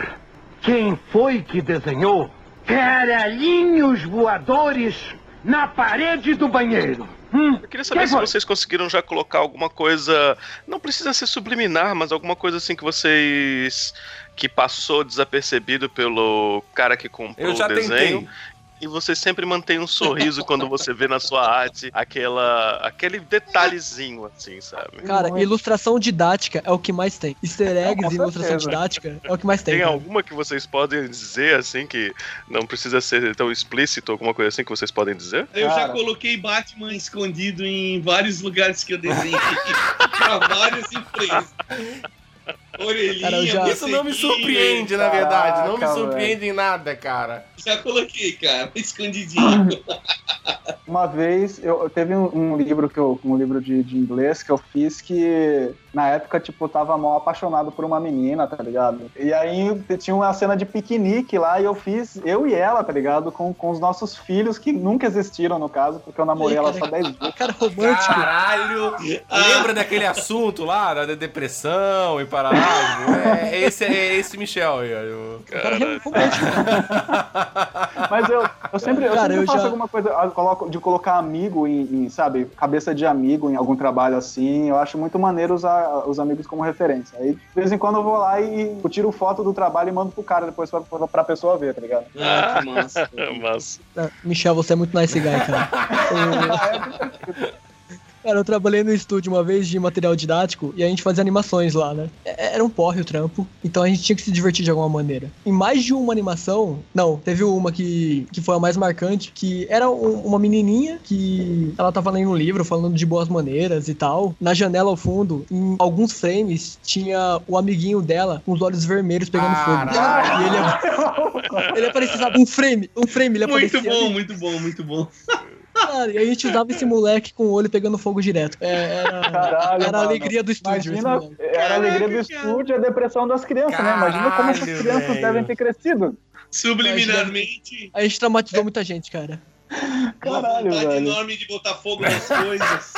Speaker 9: quem foi que desenhou caralhinhos voadores na parede do banheiro. Hum?
Speaker 2: eu queria saber
Speaker 9: Quem
Speaker 2: se
Speaker 9: foi?
Speaker 2: vocês conseguiram já colocar alguma coisa. Não precisa ser subliminar, mas alguma coisa assim que vocês. que passou desapercebido pelo cara que comprou
Speaker 1: Eu já
Speaker 2: o desenho.
Speaker 1: tentei.
Speaker 2: E você sempre mantém um sorriso quando você vê na sua arte aquela, aquele detalhezinho, assim, sabe?
Speaker 5: Cara,
Speaker 4: Muito.
Speaker 5: ilustração didática é o que mais tem. Easter eggs e ilustração didática é o que mais tem.
Speaker 2: Tem
Speaker 5: cara.
Speaker 2: alguma que vocês podem dizer, assim, que não precisa ser tão explícito, alguma coisa assim que vocês podem dizer?
Speaker 3: Eu já
Speaker 4: Cara.
Speaker 3: coloquei Batman escondido em vários lugares que eu desenhei pra várias empresas. Orelhinha,
Speaker 5: Cara, já-
Speaker 1: Isso não me surpreende, na verdade. Não me surpreende em nada, cara.
Speaker 3: Já coloquei, cara, escondidinho.
Speaker 4: Uma vez, eu, teve um, um livro que eu, um livro de, de inglês que eu fiz que na época, tipo, eu tava mal apaixonado por uma menina, tá ligado? E aí tinha uma cena de piquenique lá e eu fiz, eu e ela, tá ligado? Com, com os nossos filhos que nunca existiram, no caso, porque eu namorei ela só 10 dias.
Speaker 5: Cara romântico.
Speaker 1: Caralho! Lembra daquele assunto lá, da depressão e paralelo? É, é esse, é esse Michel aí,
Speaker 5: Cara romântico.
Speaker 4: Mas eu, eu sempre, eu
Speaker 5: Cara,
Speaker 4: sempre
Speaker 5: eu
Speaker 4: faço
Speaker 5: já-
Speaker 4: alguma coisa, coloco, de colocar amigo em, em, sabe, cabeça de amigo em algum trabalho assim. Eu acho muito maneiro usar os amigos como referência. Aí, de vez em quando, eu vou lá e eu tiro foto do trabalho e mando pro cara depois pra, pra, pessoa ver, tá ligado?
Speaker 3: Ah, que massa.
Speaker 2: Mas
Speaker 5: Ah, Michel, você é muito nice guy, cara. Cara, eu trabalhei no estúdio uma vez de material didático e a gente fazia animações lá, né? É- Era um porre o trampo, então a gente tinha que se divertir de alguma maneira. Em mais de uma animação, não, teve uma que, que foi a mais marcante, que era um- uma menininha que ela tava lendo um livro falando de boas maneiras e tal. Na janela ao fundo, em alguns frames, tinha o amiguinho dela com os olhos vermelhos pegando fogo. E ele, ele aparecia, sabe, um frame, um frame, ele
Speaker 3: Muito
Speaker 5: aparecia
Speaker 3: bom,
Speaker 5: ali.
Speaker 3: muito bom, muito bom.
Speaker 5: Cara, e a gente usava esse moleque com o olho pegando fogo direto. É, era
Speaker 4: Caralho,
Speaker 5: era a alegria do estúdio. esse
Speaker 4: Imagina,
Speaker 5: moleque.
Speaker 4: era a alegria do estúdio e a depressão das crianças, né? Imagina como essas
Speaker 1: Caralho,
Speaker 4: crianças
Speaker 1: velho.
Speaker 4: devem ter crescido.
Speaker 3: Subliminarmente,
Speaker 5: A gente traumatizou muita gente, cara.
Speaker 3: Uma
Speaker 4: Caralho,
Speaker 3: vontade
Speaker 4: velho.
Speaker 3: enorme de botar fogo nas coisas.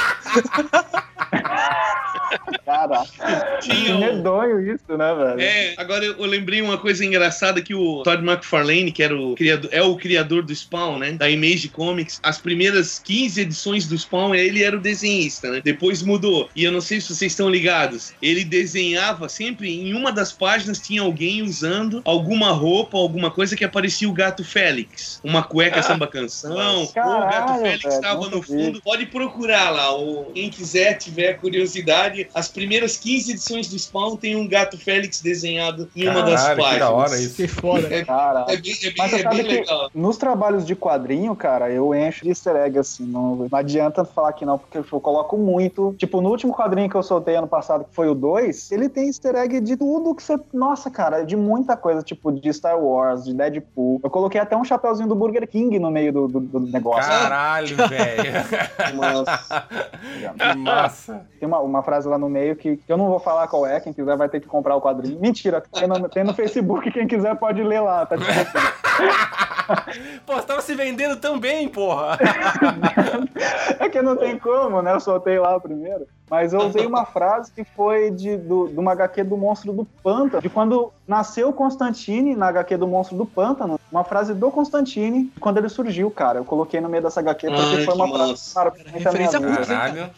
Speaker 4: Caraca.
Speaker 3: Tinha um-
Speaker 4: medonho isso, né, velho?
Speaker 3: É, agora eu eu lembrei uma coisa engraçada que o Todd McFarlane, que era o criador, é o criador do Spawn, né? Da Image Comics, as primeiras 15 edições do Spawn, ele era o desenhista, né? Depois mudou. E eu não sei se vocês estão ligados. Ele desenhava sempre em uma das páginas tinha alguém usando alguma roupa, alguma coisa que aparecia o gato Félix. Uma cueca samba canção, ou o gato
Speaker 4: Caralho,
Speaker 3: Félix estava no
Speaker 4: vi.
Speaker 3: fundo. Pode procurar lá. Ou quem quiser, tiver curiosidade, as primeiras 15 edições do Spawn tem um gato Félix desenhado em uma das
Speaker 1: Caralho,
Speaker 3: páginas.
Speaker 1: que da hora isso.
Speaker 5: Que foda.
Speaker 3: É,
Speaker 4: Caraca.
Speaker 3: é bem, é bem,
Speaker 4: Mas
Speaker 3: é bem
Speaker 4: que
Speaker 3: legal.
Speaker 4: nos trabalhos de quadrinho, cara, eu encho de easter egg, assim. Não, não adianta falar que não, porque eu coloco muito. Tipo, no último quadrinho que eu soltei ano passado, que foi o 2, ele tem easter egg de tudo que você. Nossa, cara, de muita coisa, tipo, de Star Wars, de Deadpool. Eu coloquei até um chapeuzinho do Burger King no meio do, do, do negócio.
Speaker 1: Caralho, velho. Que massa.
Speaker 4: Tem uma, uma frase lá no meio que, que eu não vou falar qual é, quem quiser vai ter que comprar o quadrinho. Mentira, tem no, tem no Facebook, quem quiser pode ler lá, tá.
Speaker 1: Pô, você tava se vendendo tão bem, porra.
Speaker 4: É que não tem como, né? Eu soltei lá o primeiro. Mas eu usei uma frase que foi de, do, de uma HQ do Monstro do Pântano, de quando nasceu o Constantine na HQ do Monstro do Pântano. Uma frase do Constantine, quando ele surgiu, cara. Eu coloquei no meio dessa HQ porque
Speaker 3: Ai,
Speaker 4: foi uma
Speaker 3: que
Speaker 4: frase
Speaker 3: massa.
Speaker 4: que marcou muito a minha
Speaker 5: referência hein?
Speaker 1: Caralho.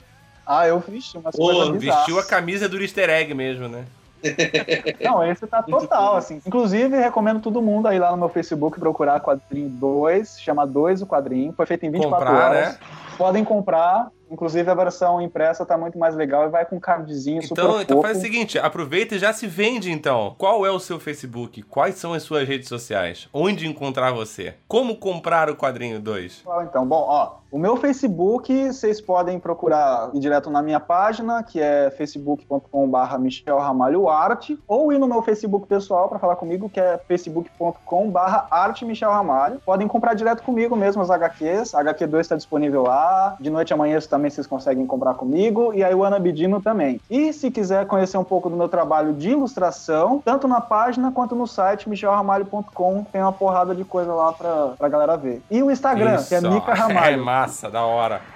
Speaker 4: Ah, eu
Speaker 3: Pô,
Speaker 4: coisas bizarras.
Speaker 1: Vestiu a camisa do easter egg mesmo, né?
Speaker 4: Não, esse tá total, assim. Inclusive, recomendo todo mundo aí lá no meu Facebook procurar quadrinho 2, chama 2 o quadrinho. Foi feito em 24
Speaker 1: Comprar,
Speaker 4: horas.
Speaker 1: né?
Speaker 4: Podem comprar. Inclusive, a versão impressa tá muito mais legal e vai com cardzinho super
Speaker 1: Então, então faz o seguinte, aproveita e já se vende então. Qual é o seu Facebook? Quais são as suas redes sociais? Onde encontrar você? Como comprar o quadrinho 2?
Speaker 4: Fala, Então, bom, ó, o meu Facebook, vocês podem procurar ir direto na minha página, que é facebook.com.br Michel Ramalho Arte, ou ir no meu Facebook pessoal para falar comigo, que é facebook.com.br Arte Michel Ramalho. Podem comprar direto comigo mesmo as HQs. A HQ2 está disponível lá. De noite a amanhã também vocês conseguem comprar comigo. E aí o Ana Bidino também. E se quiser conhecer um pouco do meu trabalho de ilustração, tanto na página quanto no site michelramalho.com, tem uma porrada de coisa lá pra, pra galera ver. E o Instagram, que é
Speaker 1: Isso.
Speaker 4: Mica
Speaker 1: É
Speaker 4: Ramalho.
Speaker 1: Massa, da hora.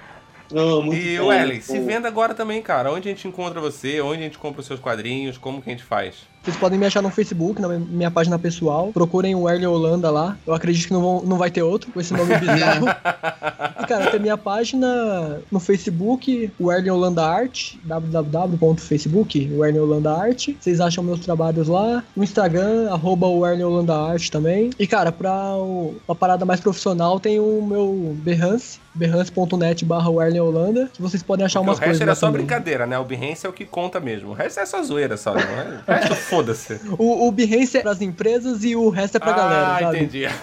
Speaker 3: Muito
Speaker 1: E
Speaker 3: bom,
Speaker 1: o Ellen,
Speaker 3: muito
Speaker 1: se venda agora também, cara. Onde a gente encontra você? Onde a gente compra os seus quadrinhos? Como que a gente faz?
Speaker 5: Vocês podem me achar no Facebook, na minha página pessoal. Procurem o Erle Holanda lá. Eu acredito que não, vão- não vai ter outro com esse nome bizarro. e, cara, tem minha página no Facebook, o Erle Holanda Arte, www.facebook, o Erle Holanda Arte. Vocês acham meus trabalhos lá. No Instagram, arroba o Erle Holanda Arte também. E, cara, pra o- uma parada mais profissional, tem o meu Behance, behance.net barra Holanda, que vocês podem achar
Speaker 1: Porque
Speaker 5: umas
Speaker 1: o resto
Speaker 5: coisas
Speaker 1: era só
Speaker 5: também.
Speaker 1: brincadeira, né? O Behance é o que conta mesmo. O resto é só zoeira, é? O resto, foda-se.
Speaker 5: O, o Behance é pras empresas e o resto é pra galera,
Speaker 1: ah, entendi.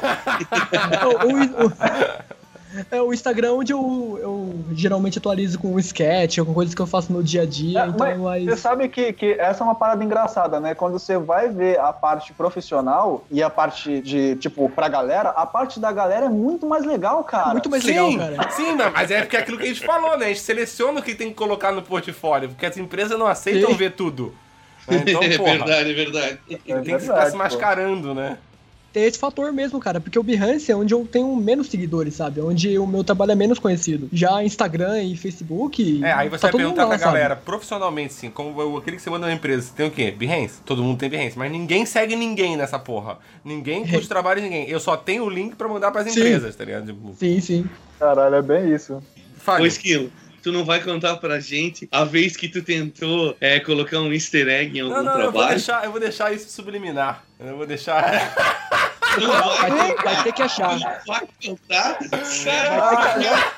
Speaker 5: o, o- o- é o Instagram onde eu, eu geralmente atualizo com um sketch, com coisas que eu faço no dia a dia,
Speaker 4: É,
Speaker 5: então
Speaker 4: mas
Speaker 5: é.
Speaker 4: Você sabe que, que essa é uma parada engraçada, né? Quando você vai ver a parte profissional e a parte de, tipo, pra galera, a parte da galera é muito mais legal, cara.
Speaker 5: Muito mais
Speaker 1: sim,
Speaker 5: legal, cara.
Speaker 1: sim, mas- mas é porque é aquilo que a gente falou, né? A gente seleciona o que tem que colocar no portfólio, porque as empresas não aceitam
Speaker 5: Sim.
Speaker 1: ver tudo. Né? Então,
Speaker 3: é verdade, é verdade.
Speaker 4: É
Speaker 1: tem que ficar se mascarando, né?
Speaker 5: Tem esse fator mesmo, cara, porque o Behance é onde eu tenho menos seguidores, sabe? Onde o meu trabalho é menos conhecido. Já Instagram e Facebook...
Speaker 1: É, aí você
Speaker 5: tá
Speaker 1: vai perguntar
Speaker 5: lá,
Speaker 1: pra
Speaker 5: sabe?
Speaker 1: galera, profissionalmente, assim, como o- aquele que você manda na empresa, você tem o quê? Behance? Todo mundo tem Behance, mas ninguém segue ninguém nessa porra. Ninguém curte o trabalho de ninguém. Eu só tenho o link pra mandar pras
Speaker 5: Sim.
Speaker 1: empresas, tá ligado? Tipo,
Speaker 5: Sim, sim.
Speaker 4: Caralho, é bem isso.
Speaker 1: fale.
Speaker 3: Ô, Esquilo, tu não vai contar pra gente a vez que tu tentou é, colocar um easter egg em algum
Speaker 1: Não, não, eu vou,
Speaker 3: trabalho?
Speaker 1: deixar, eu vou deixar isso subliminar. Eu vou deixar.
Speaker 3: Não vai,
Speaker 5: Vai ter, vai ter que achar.
Speaker 3: vai contar? Cara,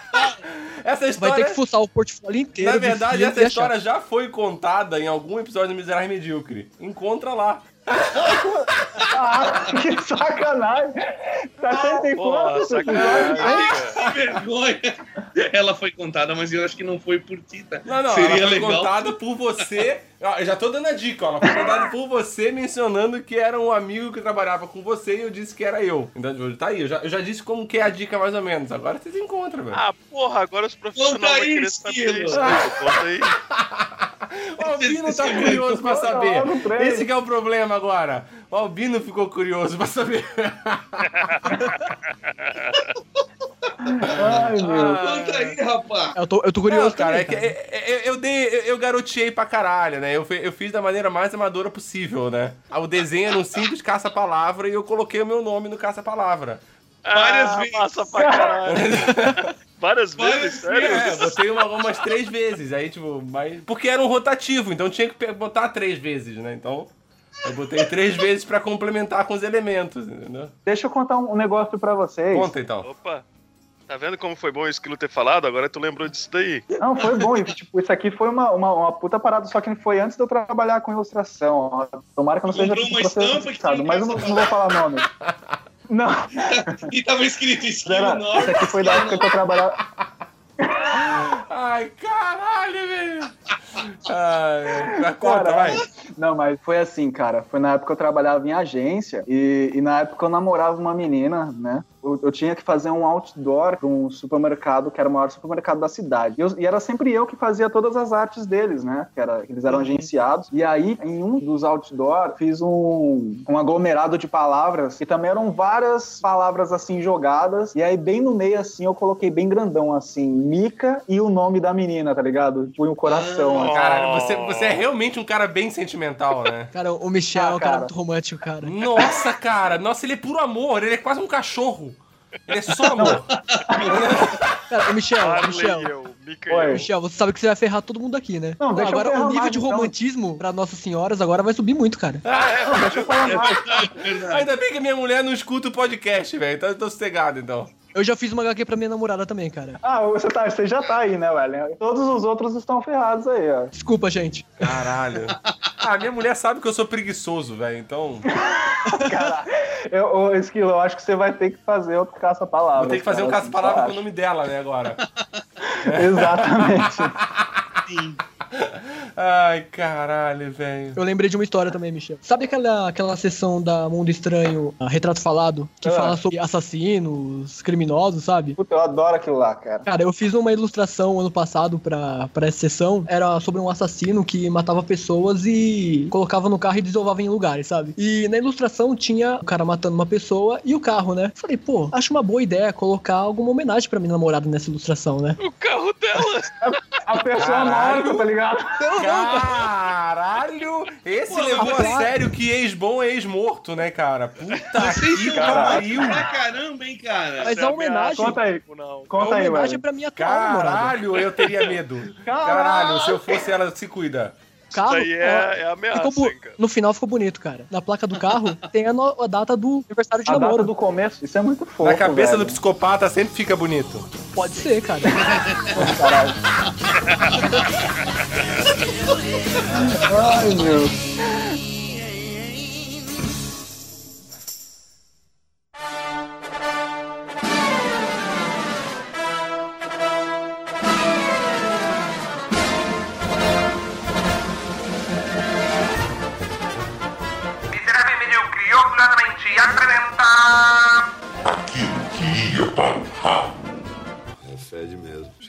Speaker 1: Essa
Speaker 5: Vai
Speaker 1: história.
Speaker 5: ter que fuçar o portfólio inteiro.
Speaker 1: Na
Speaker 5: de
Speaker 1: verdade, essa
Speaker 5: e achar.
Speaker 1: história já foi contada em algum episódio do Miserável Medíocre. Encontra lá.
Speaker 4: Ah, que sacanagem! 74
Speaker 2: Porra, sacanagem.
Speaker 3: Que vergonha. Ela foi contada, mas eu acho que não foi por ti, tá?
Speaker 1: Não, não,
Speaker 3: Seria
Speaker 1: ela foi
Speaker 3: legal.
Speaker 1: contada por você. Ó, Eu já tô dando a dica, ó. Ela foi contada por você mencionando que era um amigo que trabalhava com você e eu disse que era eu. Então, tipo, tá aí, eu já, eu já disse como que é a dica mais ou menos. Agora vocês encontram, velho.
Speaker 2: Ah, porra, agora os profissionais
Speaker 3: Conta
Speaker 2: vão
Speaker 3: aí,
Speaker 2: querer saber isso. né? Conta aí.
Speaker 1: O Albino tá curioso pra
Speaker 4: muito
Speaker 1: saber. Esse que é o problema agora. O Albino ficou curioso pra saber.
Speaker 4: Ai, meu.
Speaker 3: Conta aí, rapaz.
Speaker 5: Eu tô, eu tô curioso,
Speaker 1: Não, cara, é
Speaker 5: também,
Speaker 1: que é- é- eu, eu dei, eu, eu garoteei pra caralho, né? Eu, eu fiz da maneira mais amadora possível, né? O desenho era um simples caça-palavra e eu coloquei o meu nome no caça-palavra.
Speaker 3: Várias
Speaker 2: ah,
Speaker 3: vezes.
Speaker 2: Massa pra caralho. Várias vezes, sério?
Speaker 1: É, botei uma, umas três vezes, aí tipo, mas... Porque era um rotativo, então tinha que botar três vezes, né? Então, eu botei três vezes pra complementar com os elementos, entendeu?
Speaker 4: Deixa eu contar um negócio pra vocês.
Speaker 1: Conta então.
Speaker 2: Opa. Tá vendo como foi bom o Esquilo ter falado? Agora tu lembrou disso daí.
Speaker 4: Não, foi bom. E, tipo, isso aqui foi uma, uma, uma puta parada, só que foi antes de eu trabalhar com ilustração. ó. Tomara que eu não seja
Speaker 3: Comprou uma estampa que
Speaker 4: mas eu não, não vou falar nome. Não,
Speaker 3: E tava escrito Norte.
Speaker 4: isso aqui foi da época que eu trabalhava.
Speaker 1: Ai, caralho, velho. Ai, conta,
Speaker 4: Cara,
Speaker 1: vai.
Speaker 4: Não, mas foi assim, cara. Foi na época que eu trabalhava em agência e, e na época eu namorava uma menina, né? Eu, eu tinha que fazer um outdoor para um supermercado que era o maior supermercado da cidade. E, eu- e era sempre eu que fazia todas as artes deles, né? Que era, eles eram agenciados. E aí, em um dos outdoor, fiz um, um aglomerado de palavras e também eram várias palavras assim jogadas. E aí, bem no meio, assim, eu coloquei bem grandão, assim, Mica e o nome da menina, tá ligado? Foi um coração. assim.
Speaker 1: Cara, você, você é realmente um cara bem sentimental, né?
Speaker 5: Cara, o Michel
Speaker 4: Ah,
Speaker 5: é um cara muito romântico, cara.
Speaker 1: Nossa, cara. Nossa, ele é puro amor. Ele é quase um cachorro. Ele é só amor.
Speaker 5: Cara, o Michel, Michel.
Speaker 2: eu, Mika.
Speaker 5: Michel, você sabe que você vai ferrar todo mundo aqui, né?
Speaker 4: Não,
Speaker 5: agora o nível
Speaker 4: mais,
Speaker 5: de
Speaker 4: então.
Speaker 5: romantismo pra Nossas Senhoras agora vai subir muito, cara.
Speaker 4: Não, deixa eu falar mais.
Speaker 1: Ainda bem que a minha mulher não escuta o podcast, velho. Então eu tô sossegado, então.
Speaker 5: Eu já fiz uma HQ pra minha namorada também, cara.
Speaker 4: Ah, você, tá, você já tá aí, né, velho? Todos os outros estão ferrados aí, ó.
Speaker 5: Desculpa, gente.
Speaker 1: Caralho. Ah, minha mulher sabe que eu sou preguiçoso, velho. Então.
Speaker 4: Cara, eu, ô, Esquilo, eu acho que você vai ter que fazer outro caça-palavras.
Speaker 1: Vou ter que fazer um
Speaker 4: cara,
Speaker 1: caça-palavra com o nome dela, né, agora.
Speaker 4: Exatamente.
Speaker 3: Sim.
Speaker 1: Ai, caralho, velho.
Speaker 5: Eu lembrei de uma história também, Michel. Sabe aquela, aquela sessão da Mundo Estranho, a Retrato Falado, que
Speaker 4: Ah.
Speaker 5: fala sobre assassinos, criminosos, sabe?
Speaker 4: Puta, eu adoro aquilo lá, cara.
Speaker 5: Cara, eu fiz uma ilustração ano passado pra, pra essa sessão. Era sobre um assassino que matava pessoas e colocava no carro e desovava em lugares, sabe? E na ilustração tinha o cara matando uma pessoa e o carro, né? Falei, pô, acho uma boa ideia colocar alguma homenagem pra minha namorada nessa ilustração, né?
Speaker 2: O carro dela.
Speaker 4: A pessoa
Speaker 1: Caralho.
Speaker 4: morta, tá ligado?
Speaker 1: Caralho! Esse
Speaker 3: Pô,
Speaker 1: levou a sério que ex-bom é ex-morto, né, cara? Puta
Speaker 3: Vocês
Speaker 1: que pariu!
Speaker 3: pra caramba, hein, cara?
Speaker 5: Mas
Speaker 2: Essa é
Speaker 5: a homenagem.
Speaker 4: Conta aí.
Speaker 2: Não.
Speaker 5: A
Speaker 4: Conta aí,
Speaker 5: homenagem é pra minha atual namorada.
Speaker 1: Caralho, eu teria medo. Caralho, se eu fosse ela, se cuida.
Speaker 5: Carro,
Speaker 2: Isso aí é, é ameaça,
Speaker 5: ficou
Speaker 2: hein, cara.
Speaker 5: No final ficou bonito, cara. Na placa do carro tem a, no- a data do aniversário de
Speaker 4: A
Speaker 5: namoro.
Speaker 4: data do começo, isso é muito fofo,
Speaker 1: Na cabeça
Speaker 4: velho.
Speaker 1: do psicopata sempre fica bonito.
Speaker 5: Pode ser, cara.
Speaker 4: Caralho. Ai, meu.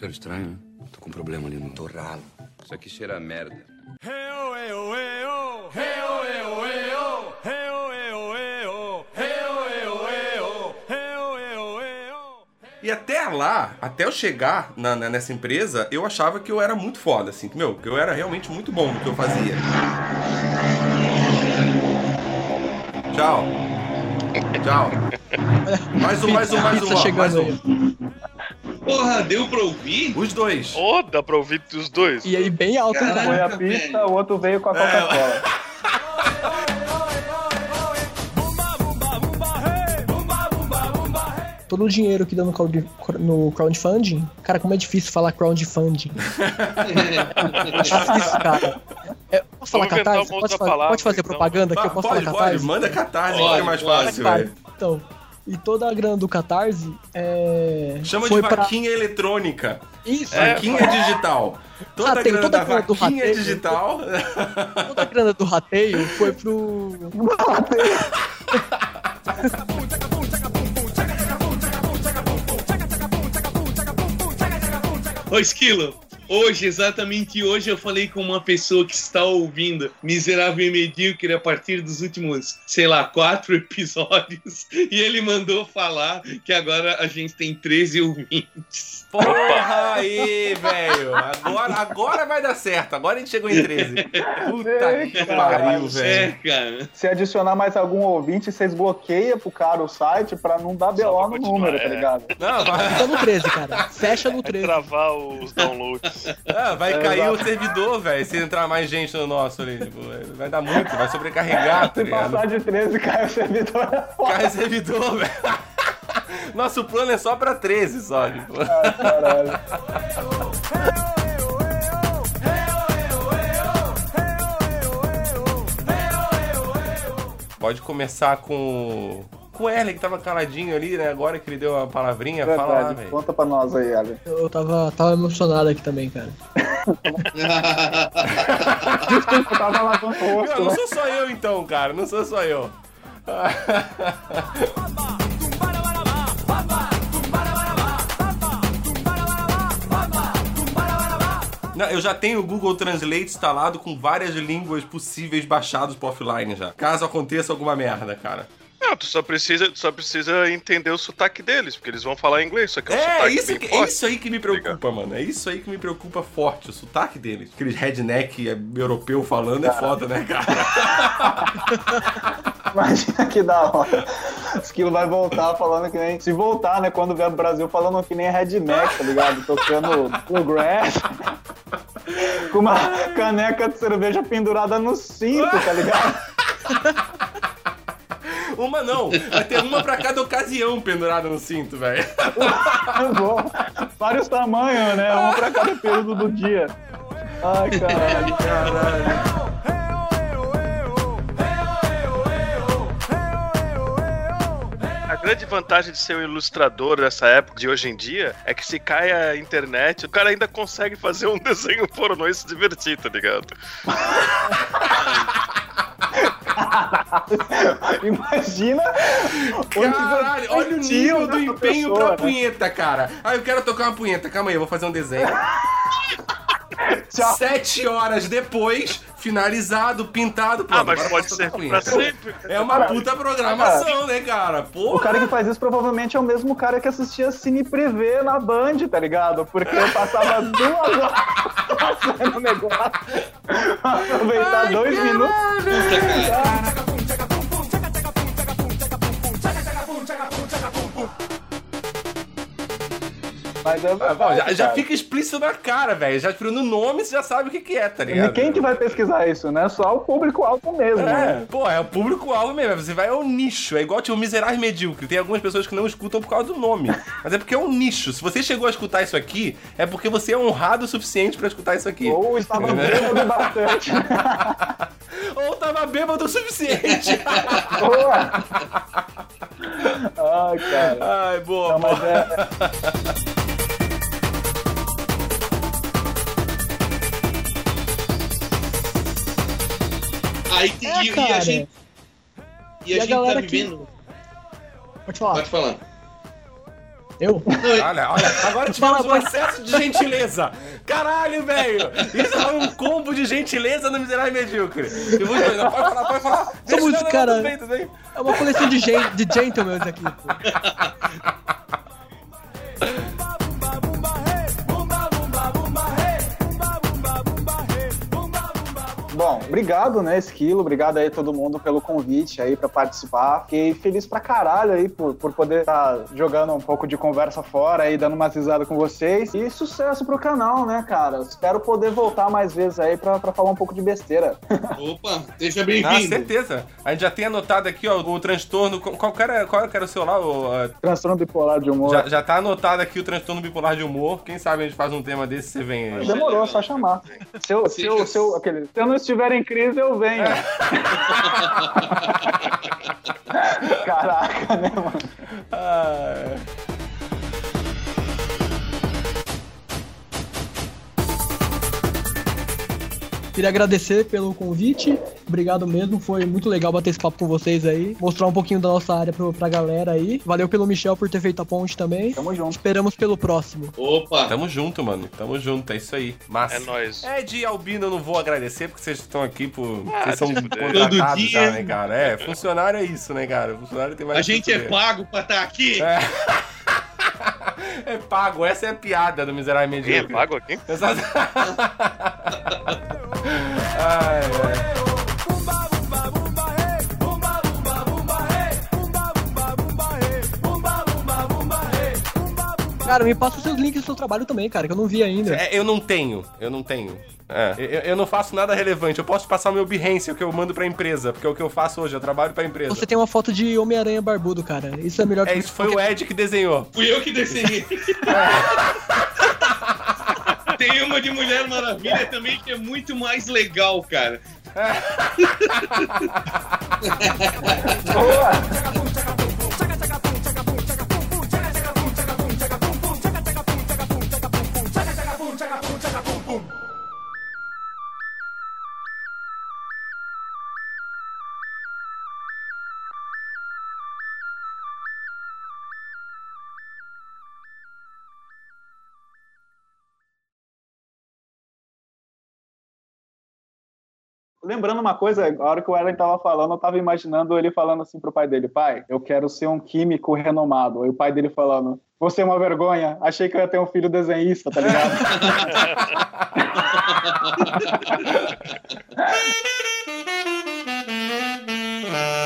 Speaker 10: Cheiro estranho, né? Tô com um problema ali no torralo. Isso aqui cheira a merda.
Speaker 1: E até lá, até eu chegar na- na- nessa empresa, eu achava que eu era muito foda, assim, que, meu, que eu era realmente muito bom no que eu fazia. Tchau. Tchau. Mais um, mais um, mais um, mais um.
Speaker 3: Porra, deu pra ouvir?
Speaker 1: Os dois.
Speaker 2: Oh, dá pra ouvir dos dois.
Speaker 5: E aí, bem alto, hein,
Speaker 3: Caralho.
Speaker 5: cara.
Speaker 4: Foi a
Speaker 3: Caraca,
Speaker 4: pista,
Speaker 3: velho.
Speaker 4: o outro veio com a
Speaker 1: É,
Speaker 4: Coca-Cola.
Speaker 5: Todo o dinheiro que deu no, crowd, no crowdfunding. Cara, como é difícil falar crowdfunding. É difícil, cara. É, Posso falar catarse?
Speaker 2: uma
Speaker 5: Pode,
Speaker 2: palavra,
Speaker 5: pode fazer
Speaker 2: então.
Speaker 5: propaganda aqui? Eu posso
Speaker 1: pode,
Speaker 5: falar
Speaker 1: pode,
Speaker 5: catarse?
Speaker 1: manda catarse,
Speaker 3: Pode,
Speaker 1: que é mais
Speaker 3: pode.
Speaker 1: fácil, velho.
Speaker 5: Então, e toda a grana do Catarse é.
Speaker 1: Chama
Speaker 5: foi
Speaker 1: de
Speaker 5: pra-
Speaker 1: vaquinha eletrônica.
Speaker 5: Isso,
Speaker 1: Vaquinha digital. Toda
Speaker 5: Ah,
Speaker 1: a
Speaker 5: tem
Speaker 1: grana
Speaker 5: toda
Speaker 1: da
Speaker 5: a grana do
Speaker 1: vaquinha
Speaker 5: rateio.
Speaker 1: digital.
Speaker 5: toda a grana do rateio foi pro.
Speaker 3: Ô, Esquilo, hoje, exatamente hoje, eu falei com uma pessoa que está ouvindo Miserável e Medíocre a partir dos últimos, sei lá, quatro episódios. E ele mandou falar que agora a gente tem 13 ouvintes.
Speaker 1: Porra aí, velho. Agora, agora vai dar certo. Agora a gente chegou em 13. Puta que pariu,
Speaker 3: É,
Speaker 1: velho.
Speaker 4: Se adicionar mais algum ouvinte, vocês bloqueiam pro cara o site pra não dar BO no número, tá
Speaker 2: é.
Speaker 4: ligado?
Speaker 1: Não, vai,
Speaker 5: Fica no 13, cara. Fecha no
Speaker 2: Vai
Speaker 5: 13.
Speaker 2: travar os downloads.
Speaker 1: Ah, vai
Speaker 4: É,
Speaker 1: cair o servidor, velho, se entrar mais gente no nosso ali. Tipo, vai dar muito, vai sobrecarregar, tá
Speaker 4: Se passar de 13, cai o servidor. é.
Speaker 1: Cai o servidor, velho. Nosso plano é só pra 13, só. Tipo.
Speaker 4: Caralho.
Speaker 1: Pode começar com. Com o Erlen, que tava caladinho ali, né? Agora que ele deu a palavrinha, fala lá,
Speaker 4: Verdade.
Speaker 1: velho.
Speaker 4: Conta pra nós aí, Ali.
Speaker 5: Eu tava, tava emocionado aqui também, cara.
Speaker 4: Desculpa, eu tava lavando o
Speaker 1: Não,
Speaker 4: rosto,
Speaker 1: não
Speaker 4: né?
Speaker 1: sou só eu então, cara. Não sou só eu. Não, eu já tenho o Google Translate instalado com várias línguas possíveis baixados pro offline já. Caso aconteça alguma merda, cara.
Speaker 2: Não, tu só precisa, tu só precisa entender o sotaque deles, porque eles vão falar inglês, só que é um
Speaker 1: É,
Speaker 2: sotaque
Speaker 1: isso é isso aí que me preocupa, mano. É isso aí que me preocupa forte, o sotaque deles. Aqueles redneck europeu falando é foda, né, cara?
Speaker 4: Imagina que da hora. Esquilo vai voltar falando que nem. Se voltar, né? Quando vier pro Brasil, falando que nem redneck, tá ligado? Tocando bluegrass. Com uma caneca de cerveja pendurada no cinto, tá ligado?
Speaker 1: Uma não, vai ter uma pra cada ocasião pendurada no cinto, velho.
Speaker 4: Bom, Vários tamanhos, né? Um pra cada período do dia. Ai, caralho.
Speaker 1: Caralho.
Speaker 2: A grande vantagem de ser um ilustrador dessa época, de hoje em dia, é que se cai a internet, o cara ainda consegue fazer um desenho pornô e se divertir, tá ligado?
Speaker 4: Imagina
Speaker 1: Caralho, olha o nível do empenho
Speaker 4: pessoa,
Speaker 1: pra
Speaker 4: né?
Speaker 1: punheta, cara. Ah, eu quero tocar uma punheta. Calma aí, eu vou fazer um desenho.
Speaker 4: Tchau.
Speaker 1: Sete horas depois, finalizado, pintado, pronto.
Speaker 2: Ah, mas
Speaker 1: agora
Speaker 2: pode ser pra sempre.
Speaker 1: É uma puta programação, né, cara?
Speaker 4: O
Speaker 1: Porra.
Speaker 4: cara que faz isso provavelmente é o mesmo cara que assistia Cine Privé na Band, tá ligado? Porque eu passava duas horas passando o negócio. Aproveitar
Speaker 1: Ai,
Speaker 4: dois
Speaker 1: caralho.
Speaker 4: minutos. Mas é
Speaker 1: Ah, bom, já,
Speaker 4: verdade,
Speaker 1: já fica explícito na cara, velho. Já no nome, você já sabe o que, que é, tá
Speaker 4: E
Speaker 1: ligado?
Speaker 4: quem que vai pesquisar isso, né? Só o público-alvo mesmo,
Speaker 1: É,
Speaker 4: né?
Speaker 1: pô, é o público-alvo mesmo. Você vai ao nicho. É igual tipo Miserável Medíocre. Tem algumas pessoas que não escutam por causa do nome. Mas é porque é um nicho. Se você chegou a escutar isso aqui, é porque você é honrado o suficiente pra escutar isso aqui.
Speaker 4: Ou estava
Speaker 1: É.
Speaker 4: bêbado bastante.
Speaker 1: Ou tava bêbado o suficiente.
Speaker 4: Boa! Ai, cara.
Speaker 1: Ai, boa,
Speaker 4: Não,
Speaker 1: boa.
Speaker 3: Aí tem-
Speaker 5: É,
Speaker 3: e, e a
Speaker 5: cara.
Speaker 3: gente. E a,
Speaker 5: E a
Speaker 3: gente tá
Speaker 5: galera que-
Speaker 3: vivendo.
Speaker 5: Pode falar.
Speaker 3: Pode falar.
Speaker 5: Eu?
Speaker 1: Olha, olha, agora tivemos um excesso de gentileza. Caralho, velho. Isso é um combo de gentileza no Miserável Medíocre. Eu vou- não, pode falar, pode falar. Deixa,
Speaker 5: Somos, cara-
Speaker 1: tudo bem, tudo bem.
Speaker 5: É uma coleção de, gen de gentlemen aqui. pô.
Speaker 4: Bom, obrigado, né, Esquilo? Obrigado aí todo mundo pelo convite aí pra participar. Fiquei feliz pra caralho aí por, por poder estar jogando um pouco de conversa fora aí, dando umas risadas com vocês. E sucesso pro canal, né, cara? Espero poder voltar mais vezes aí pra, pra falar um pouco de besteira.
Speaker 3: Opa, seja
Speaker 1: Ah,
Speaker 3: bem-vindo.
Speaker 1: certeza. A gente já tem anotado aqui, ó, o transtorno. Qual era, qual era o seu lá? O, ah,
Speaker 4: Transtorno bipolar de humor.
Speaker 1: já, já tá anotado aqui o transtorno bipolar de humor. Quem sabe a gente faz um tema desse você vem aí.
Speaker 4: Demorou, só chamar. Se eu, se eu, se eu, aquele, se eu não estiver tiver em crise, eu venho. Caraca, né, mano?
Speaker 1: Ah,
Speaker 5: Queria agradecer pelo convite. Obrigado mesmo, foi muito legal bater esse papo com vocês aí. Mostrar um pouquinho da nossa área pro, pra galera aí. Valeu pelo Michel por ter feito a ponte também.
Speaker 4: Tamo junto.
Speaker 5: Esperamos pelo próximo.
Speaker 3: Opa!
Speaker 1: Tamo junto, mano. Tamo junto, é isso aí. Massa.
Speaker 2: É nóis.
Speaker 1: Ed e Albino eu não vou agradecer porque vocês estão aqui por.
Speaker 2: Ah,
Speaker 1: vocês são contratados já, né, cara? É, funcionário é isso, né, cara? Funcionário tem mais
Speaker 3: A gente é pago pra estar aqui.
Speaker 1: É pago, essa é a piada do Miserável
Speaker 2: Quem é
Speaker 1: Medíocre.
Speaker 2: pago aqui?
Speaker 1: Exato. ai, ai.
Speaker 5: Cara, me passa os seus links do seu trabalho também, cara, que eu não vi ainda.
Speaker 1: É, eu não tenho, eu não tenho. É, eu, eu não faço nada relevante. Eu posso passar o meu Behance, o que eu mando pra empresa, porque é o que eu faço hoje, eu trabalho pra empresa.
Speaker 5: Você tem uma foto de Homem-Aranha barbudo, cara. Isso é melhor
Speaker 1: É, isso foi o Ed que desenhou.
Speaker 3: Fui eu que desenhei. Tem uma de Mulher Maravilha também que é muito mais legal, cara. chaka boom, chaka boom, boom.
Speaker 4: Lembrando uma coisa, a hora que o Ellen tava falando, eu tava imaginando ele falando assim pro pai dele, pai, eu quero ser um químico renomado. Aí o pai dele falando, você é uma vergonha, achei que eu ia ter um filho desenhista, tá ligado?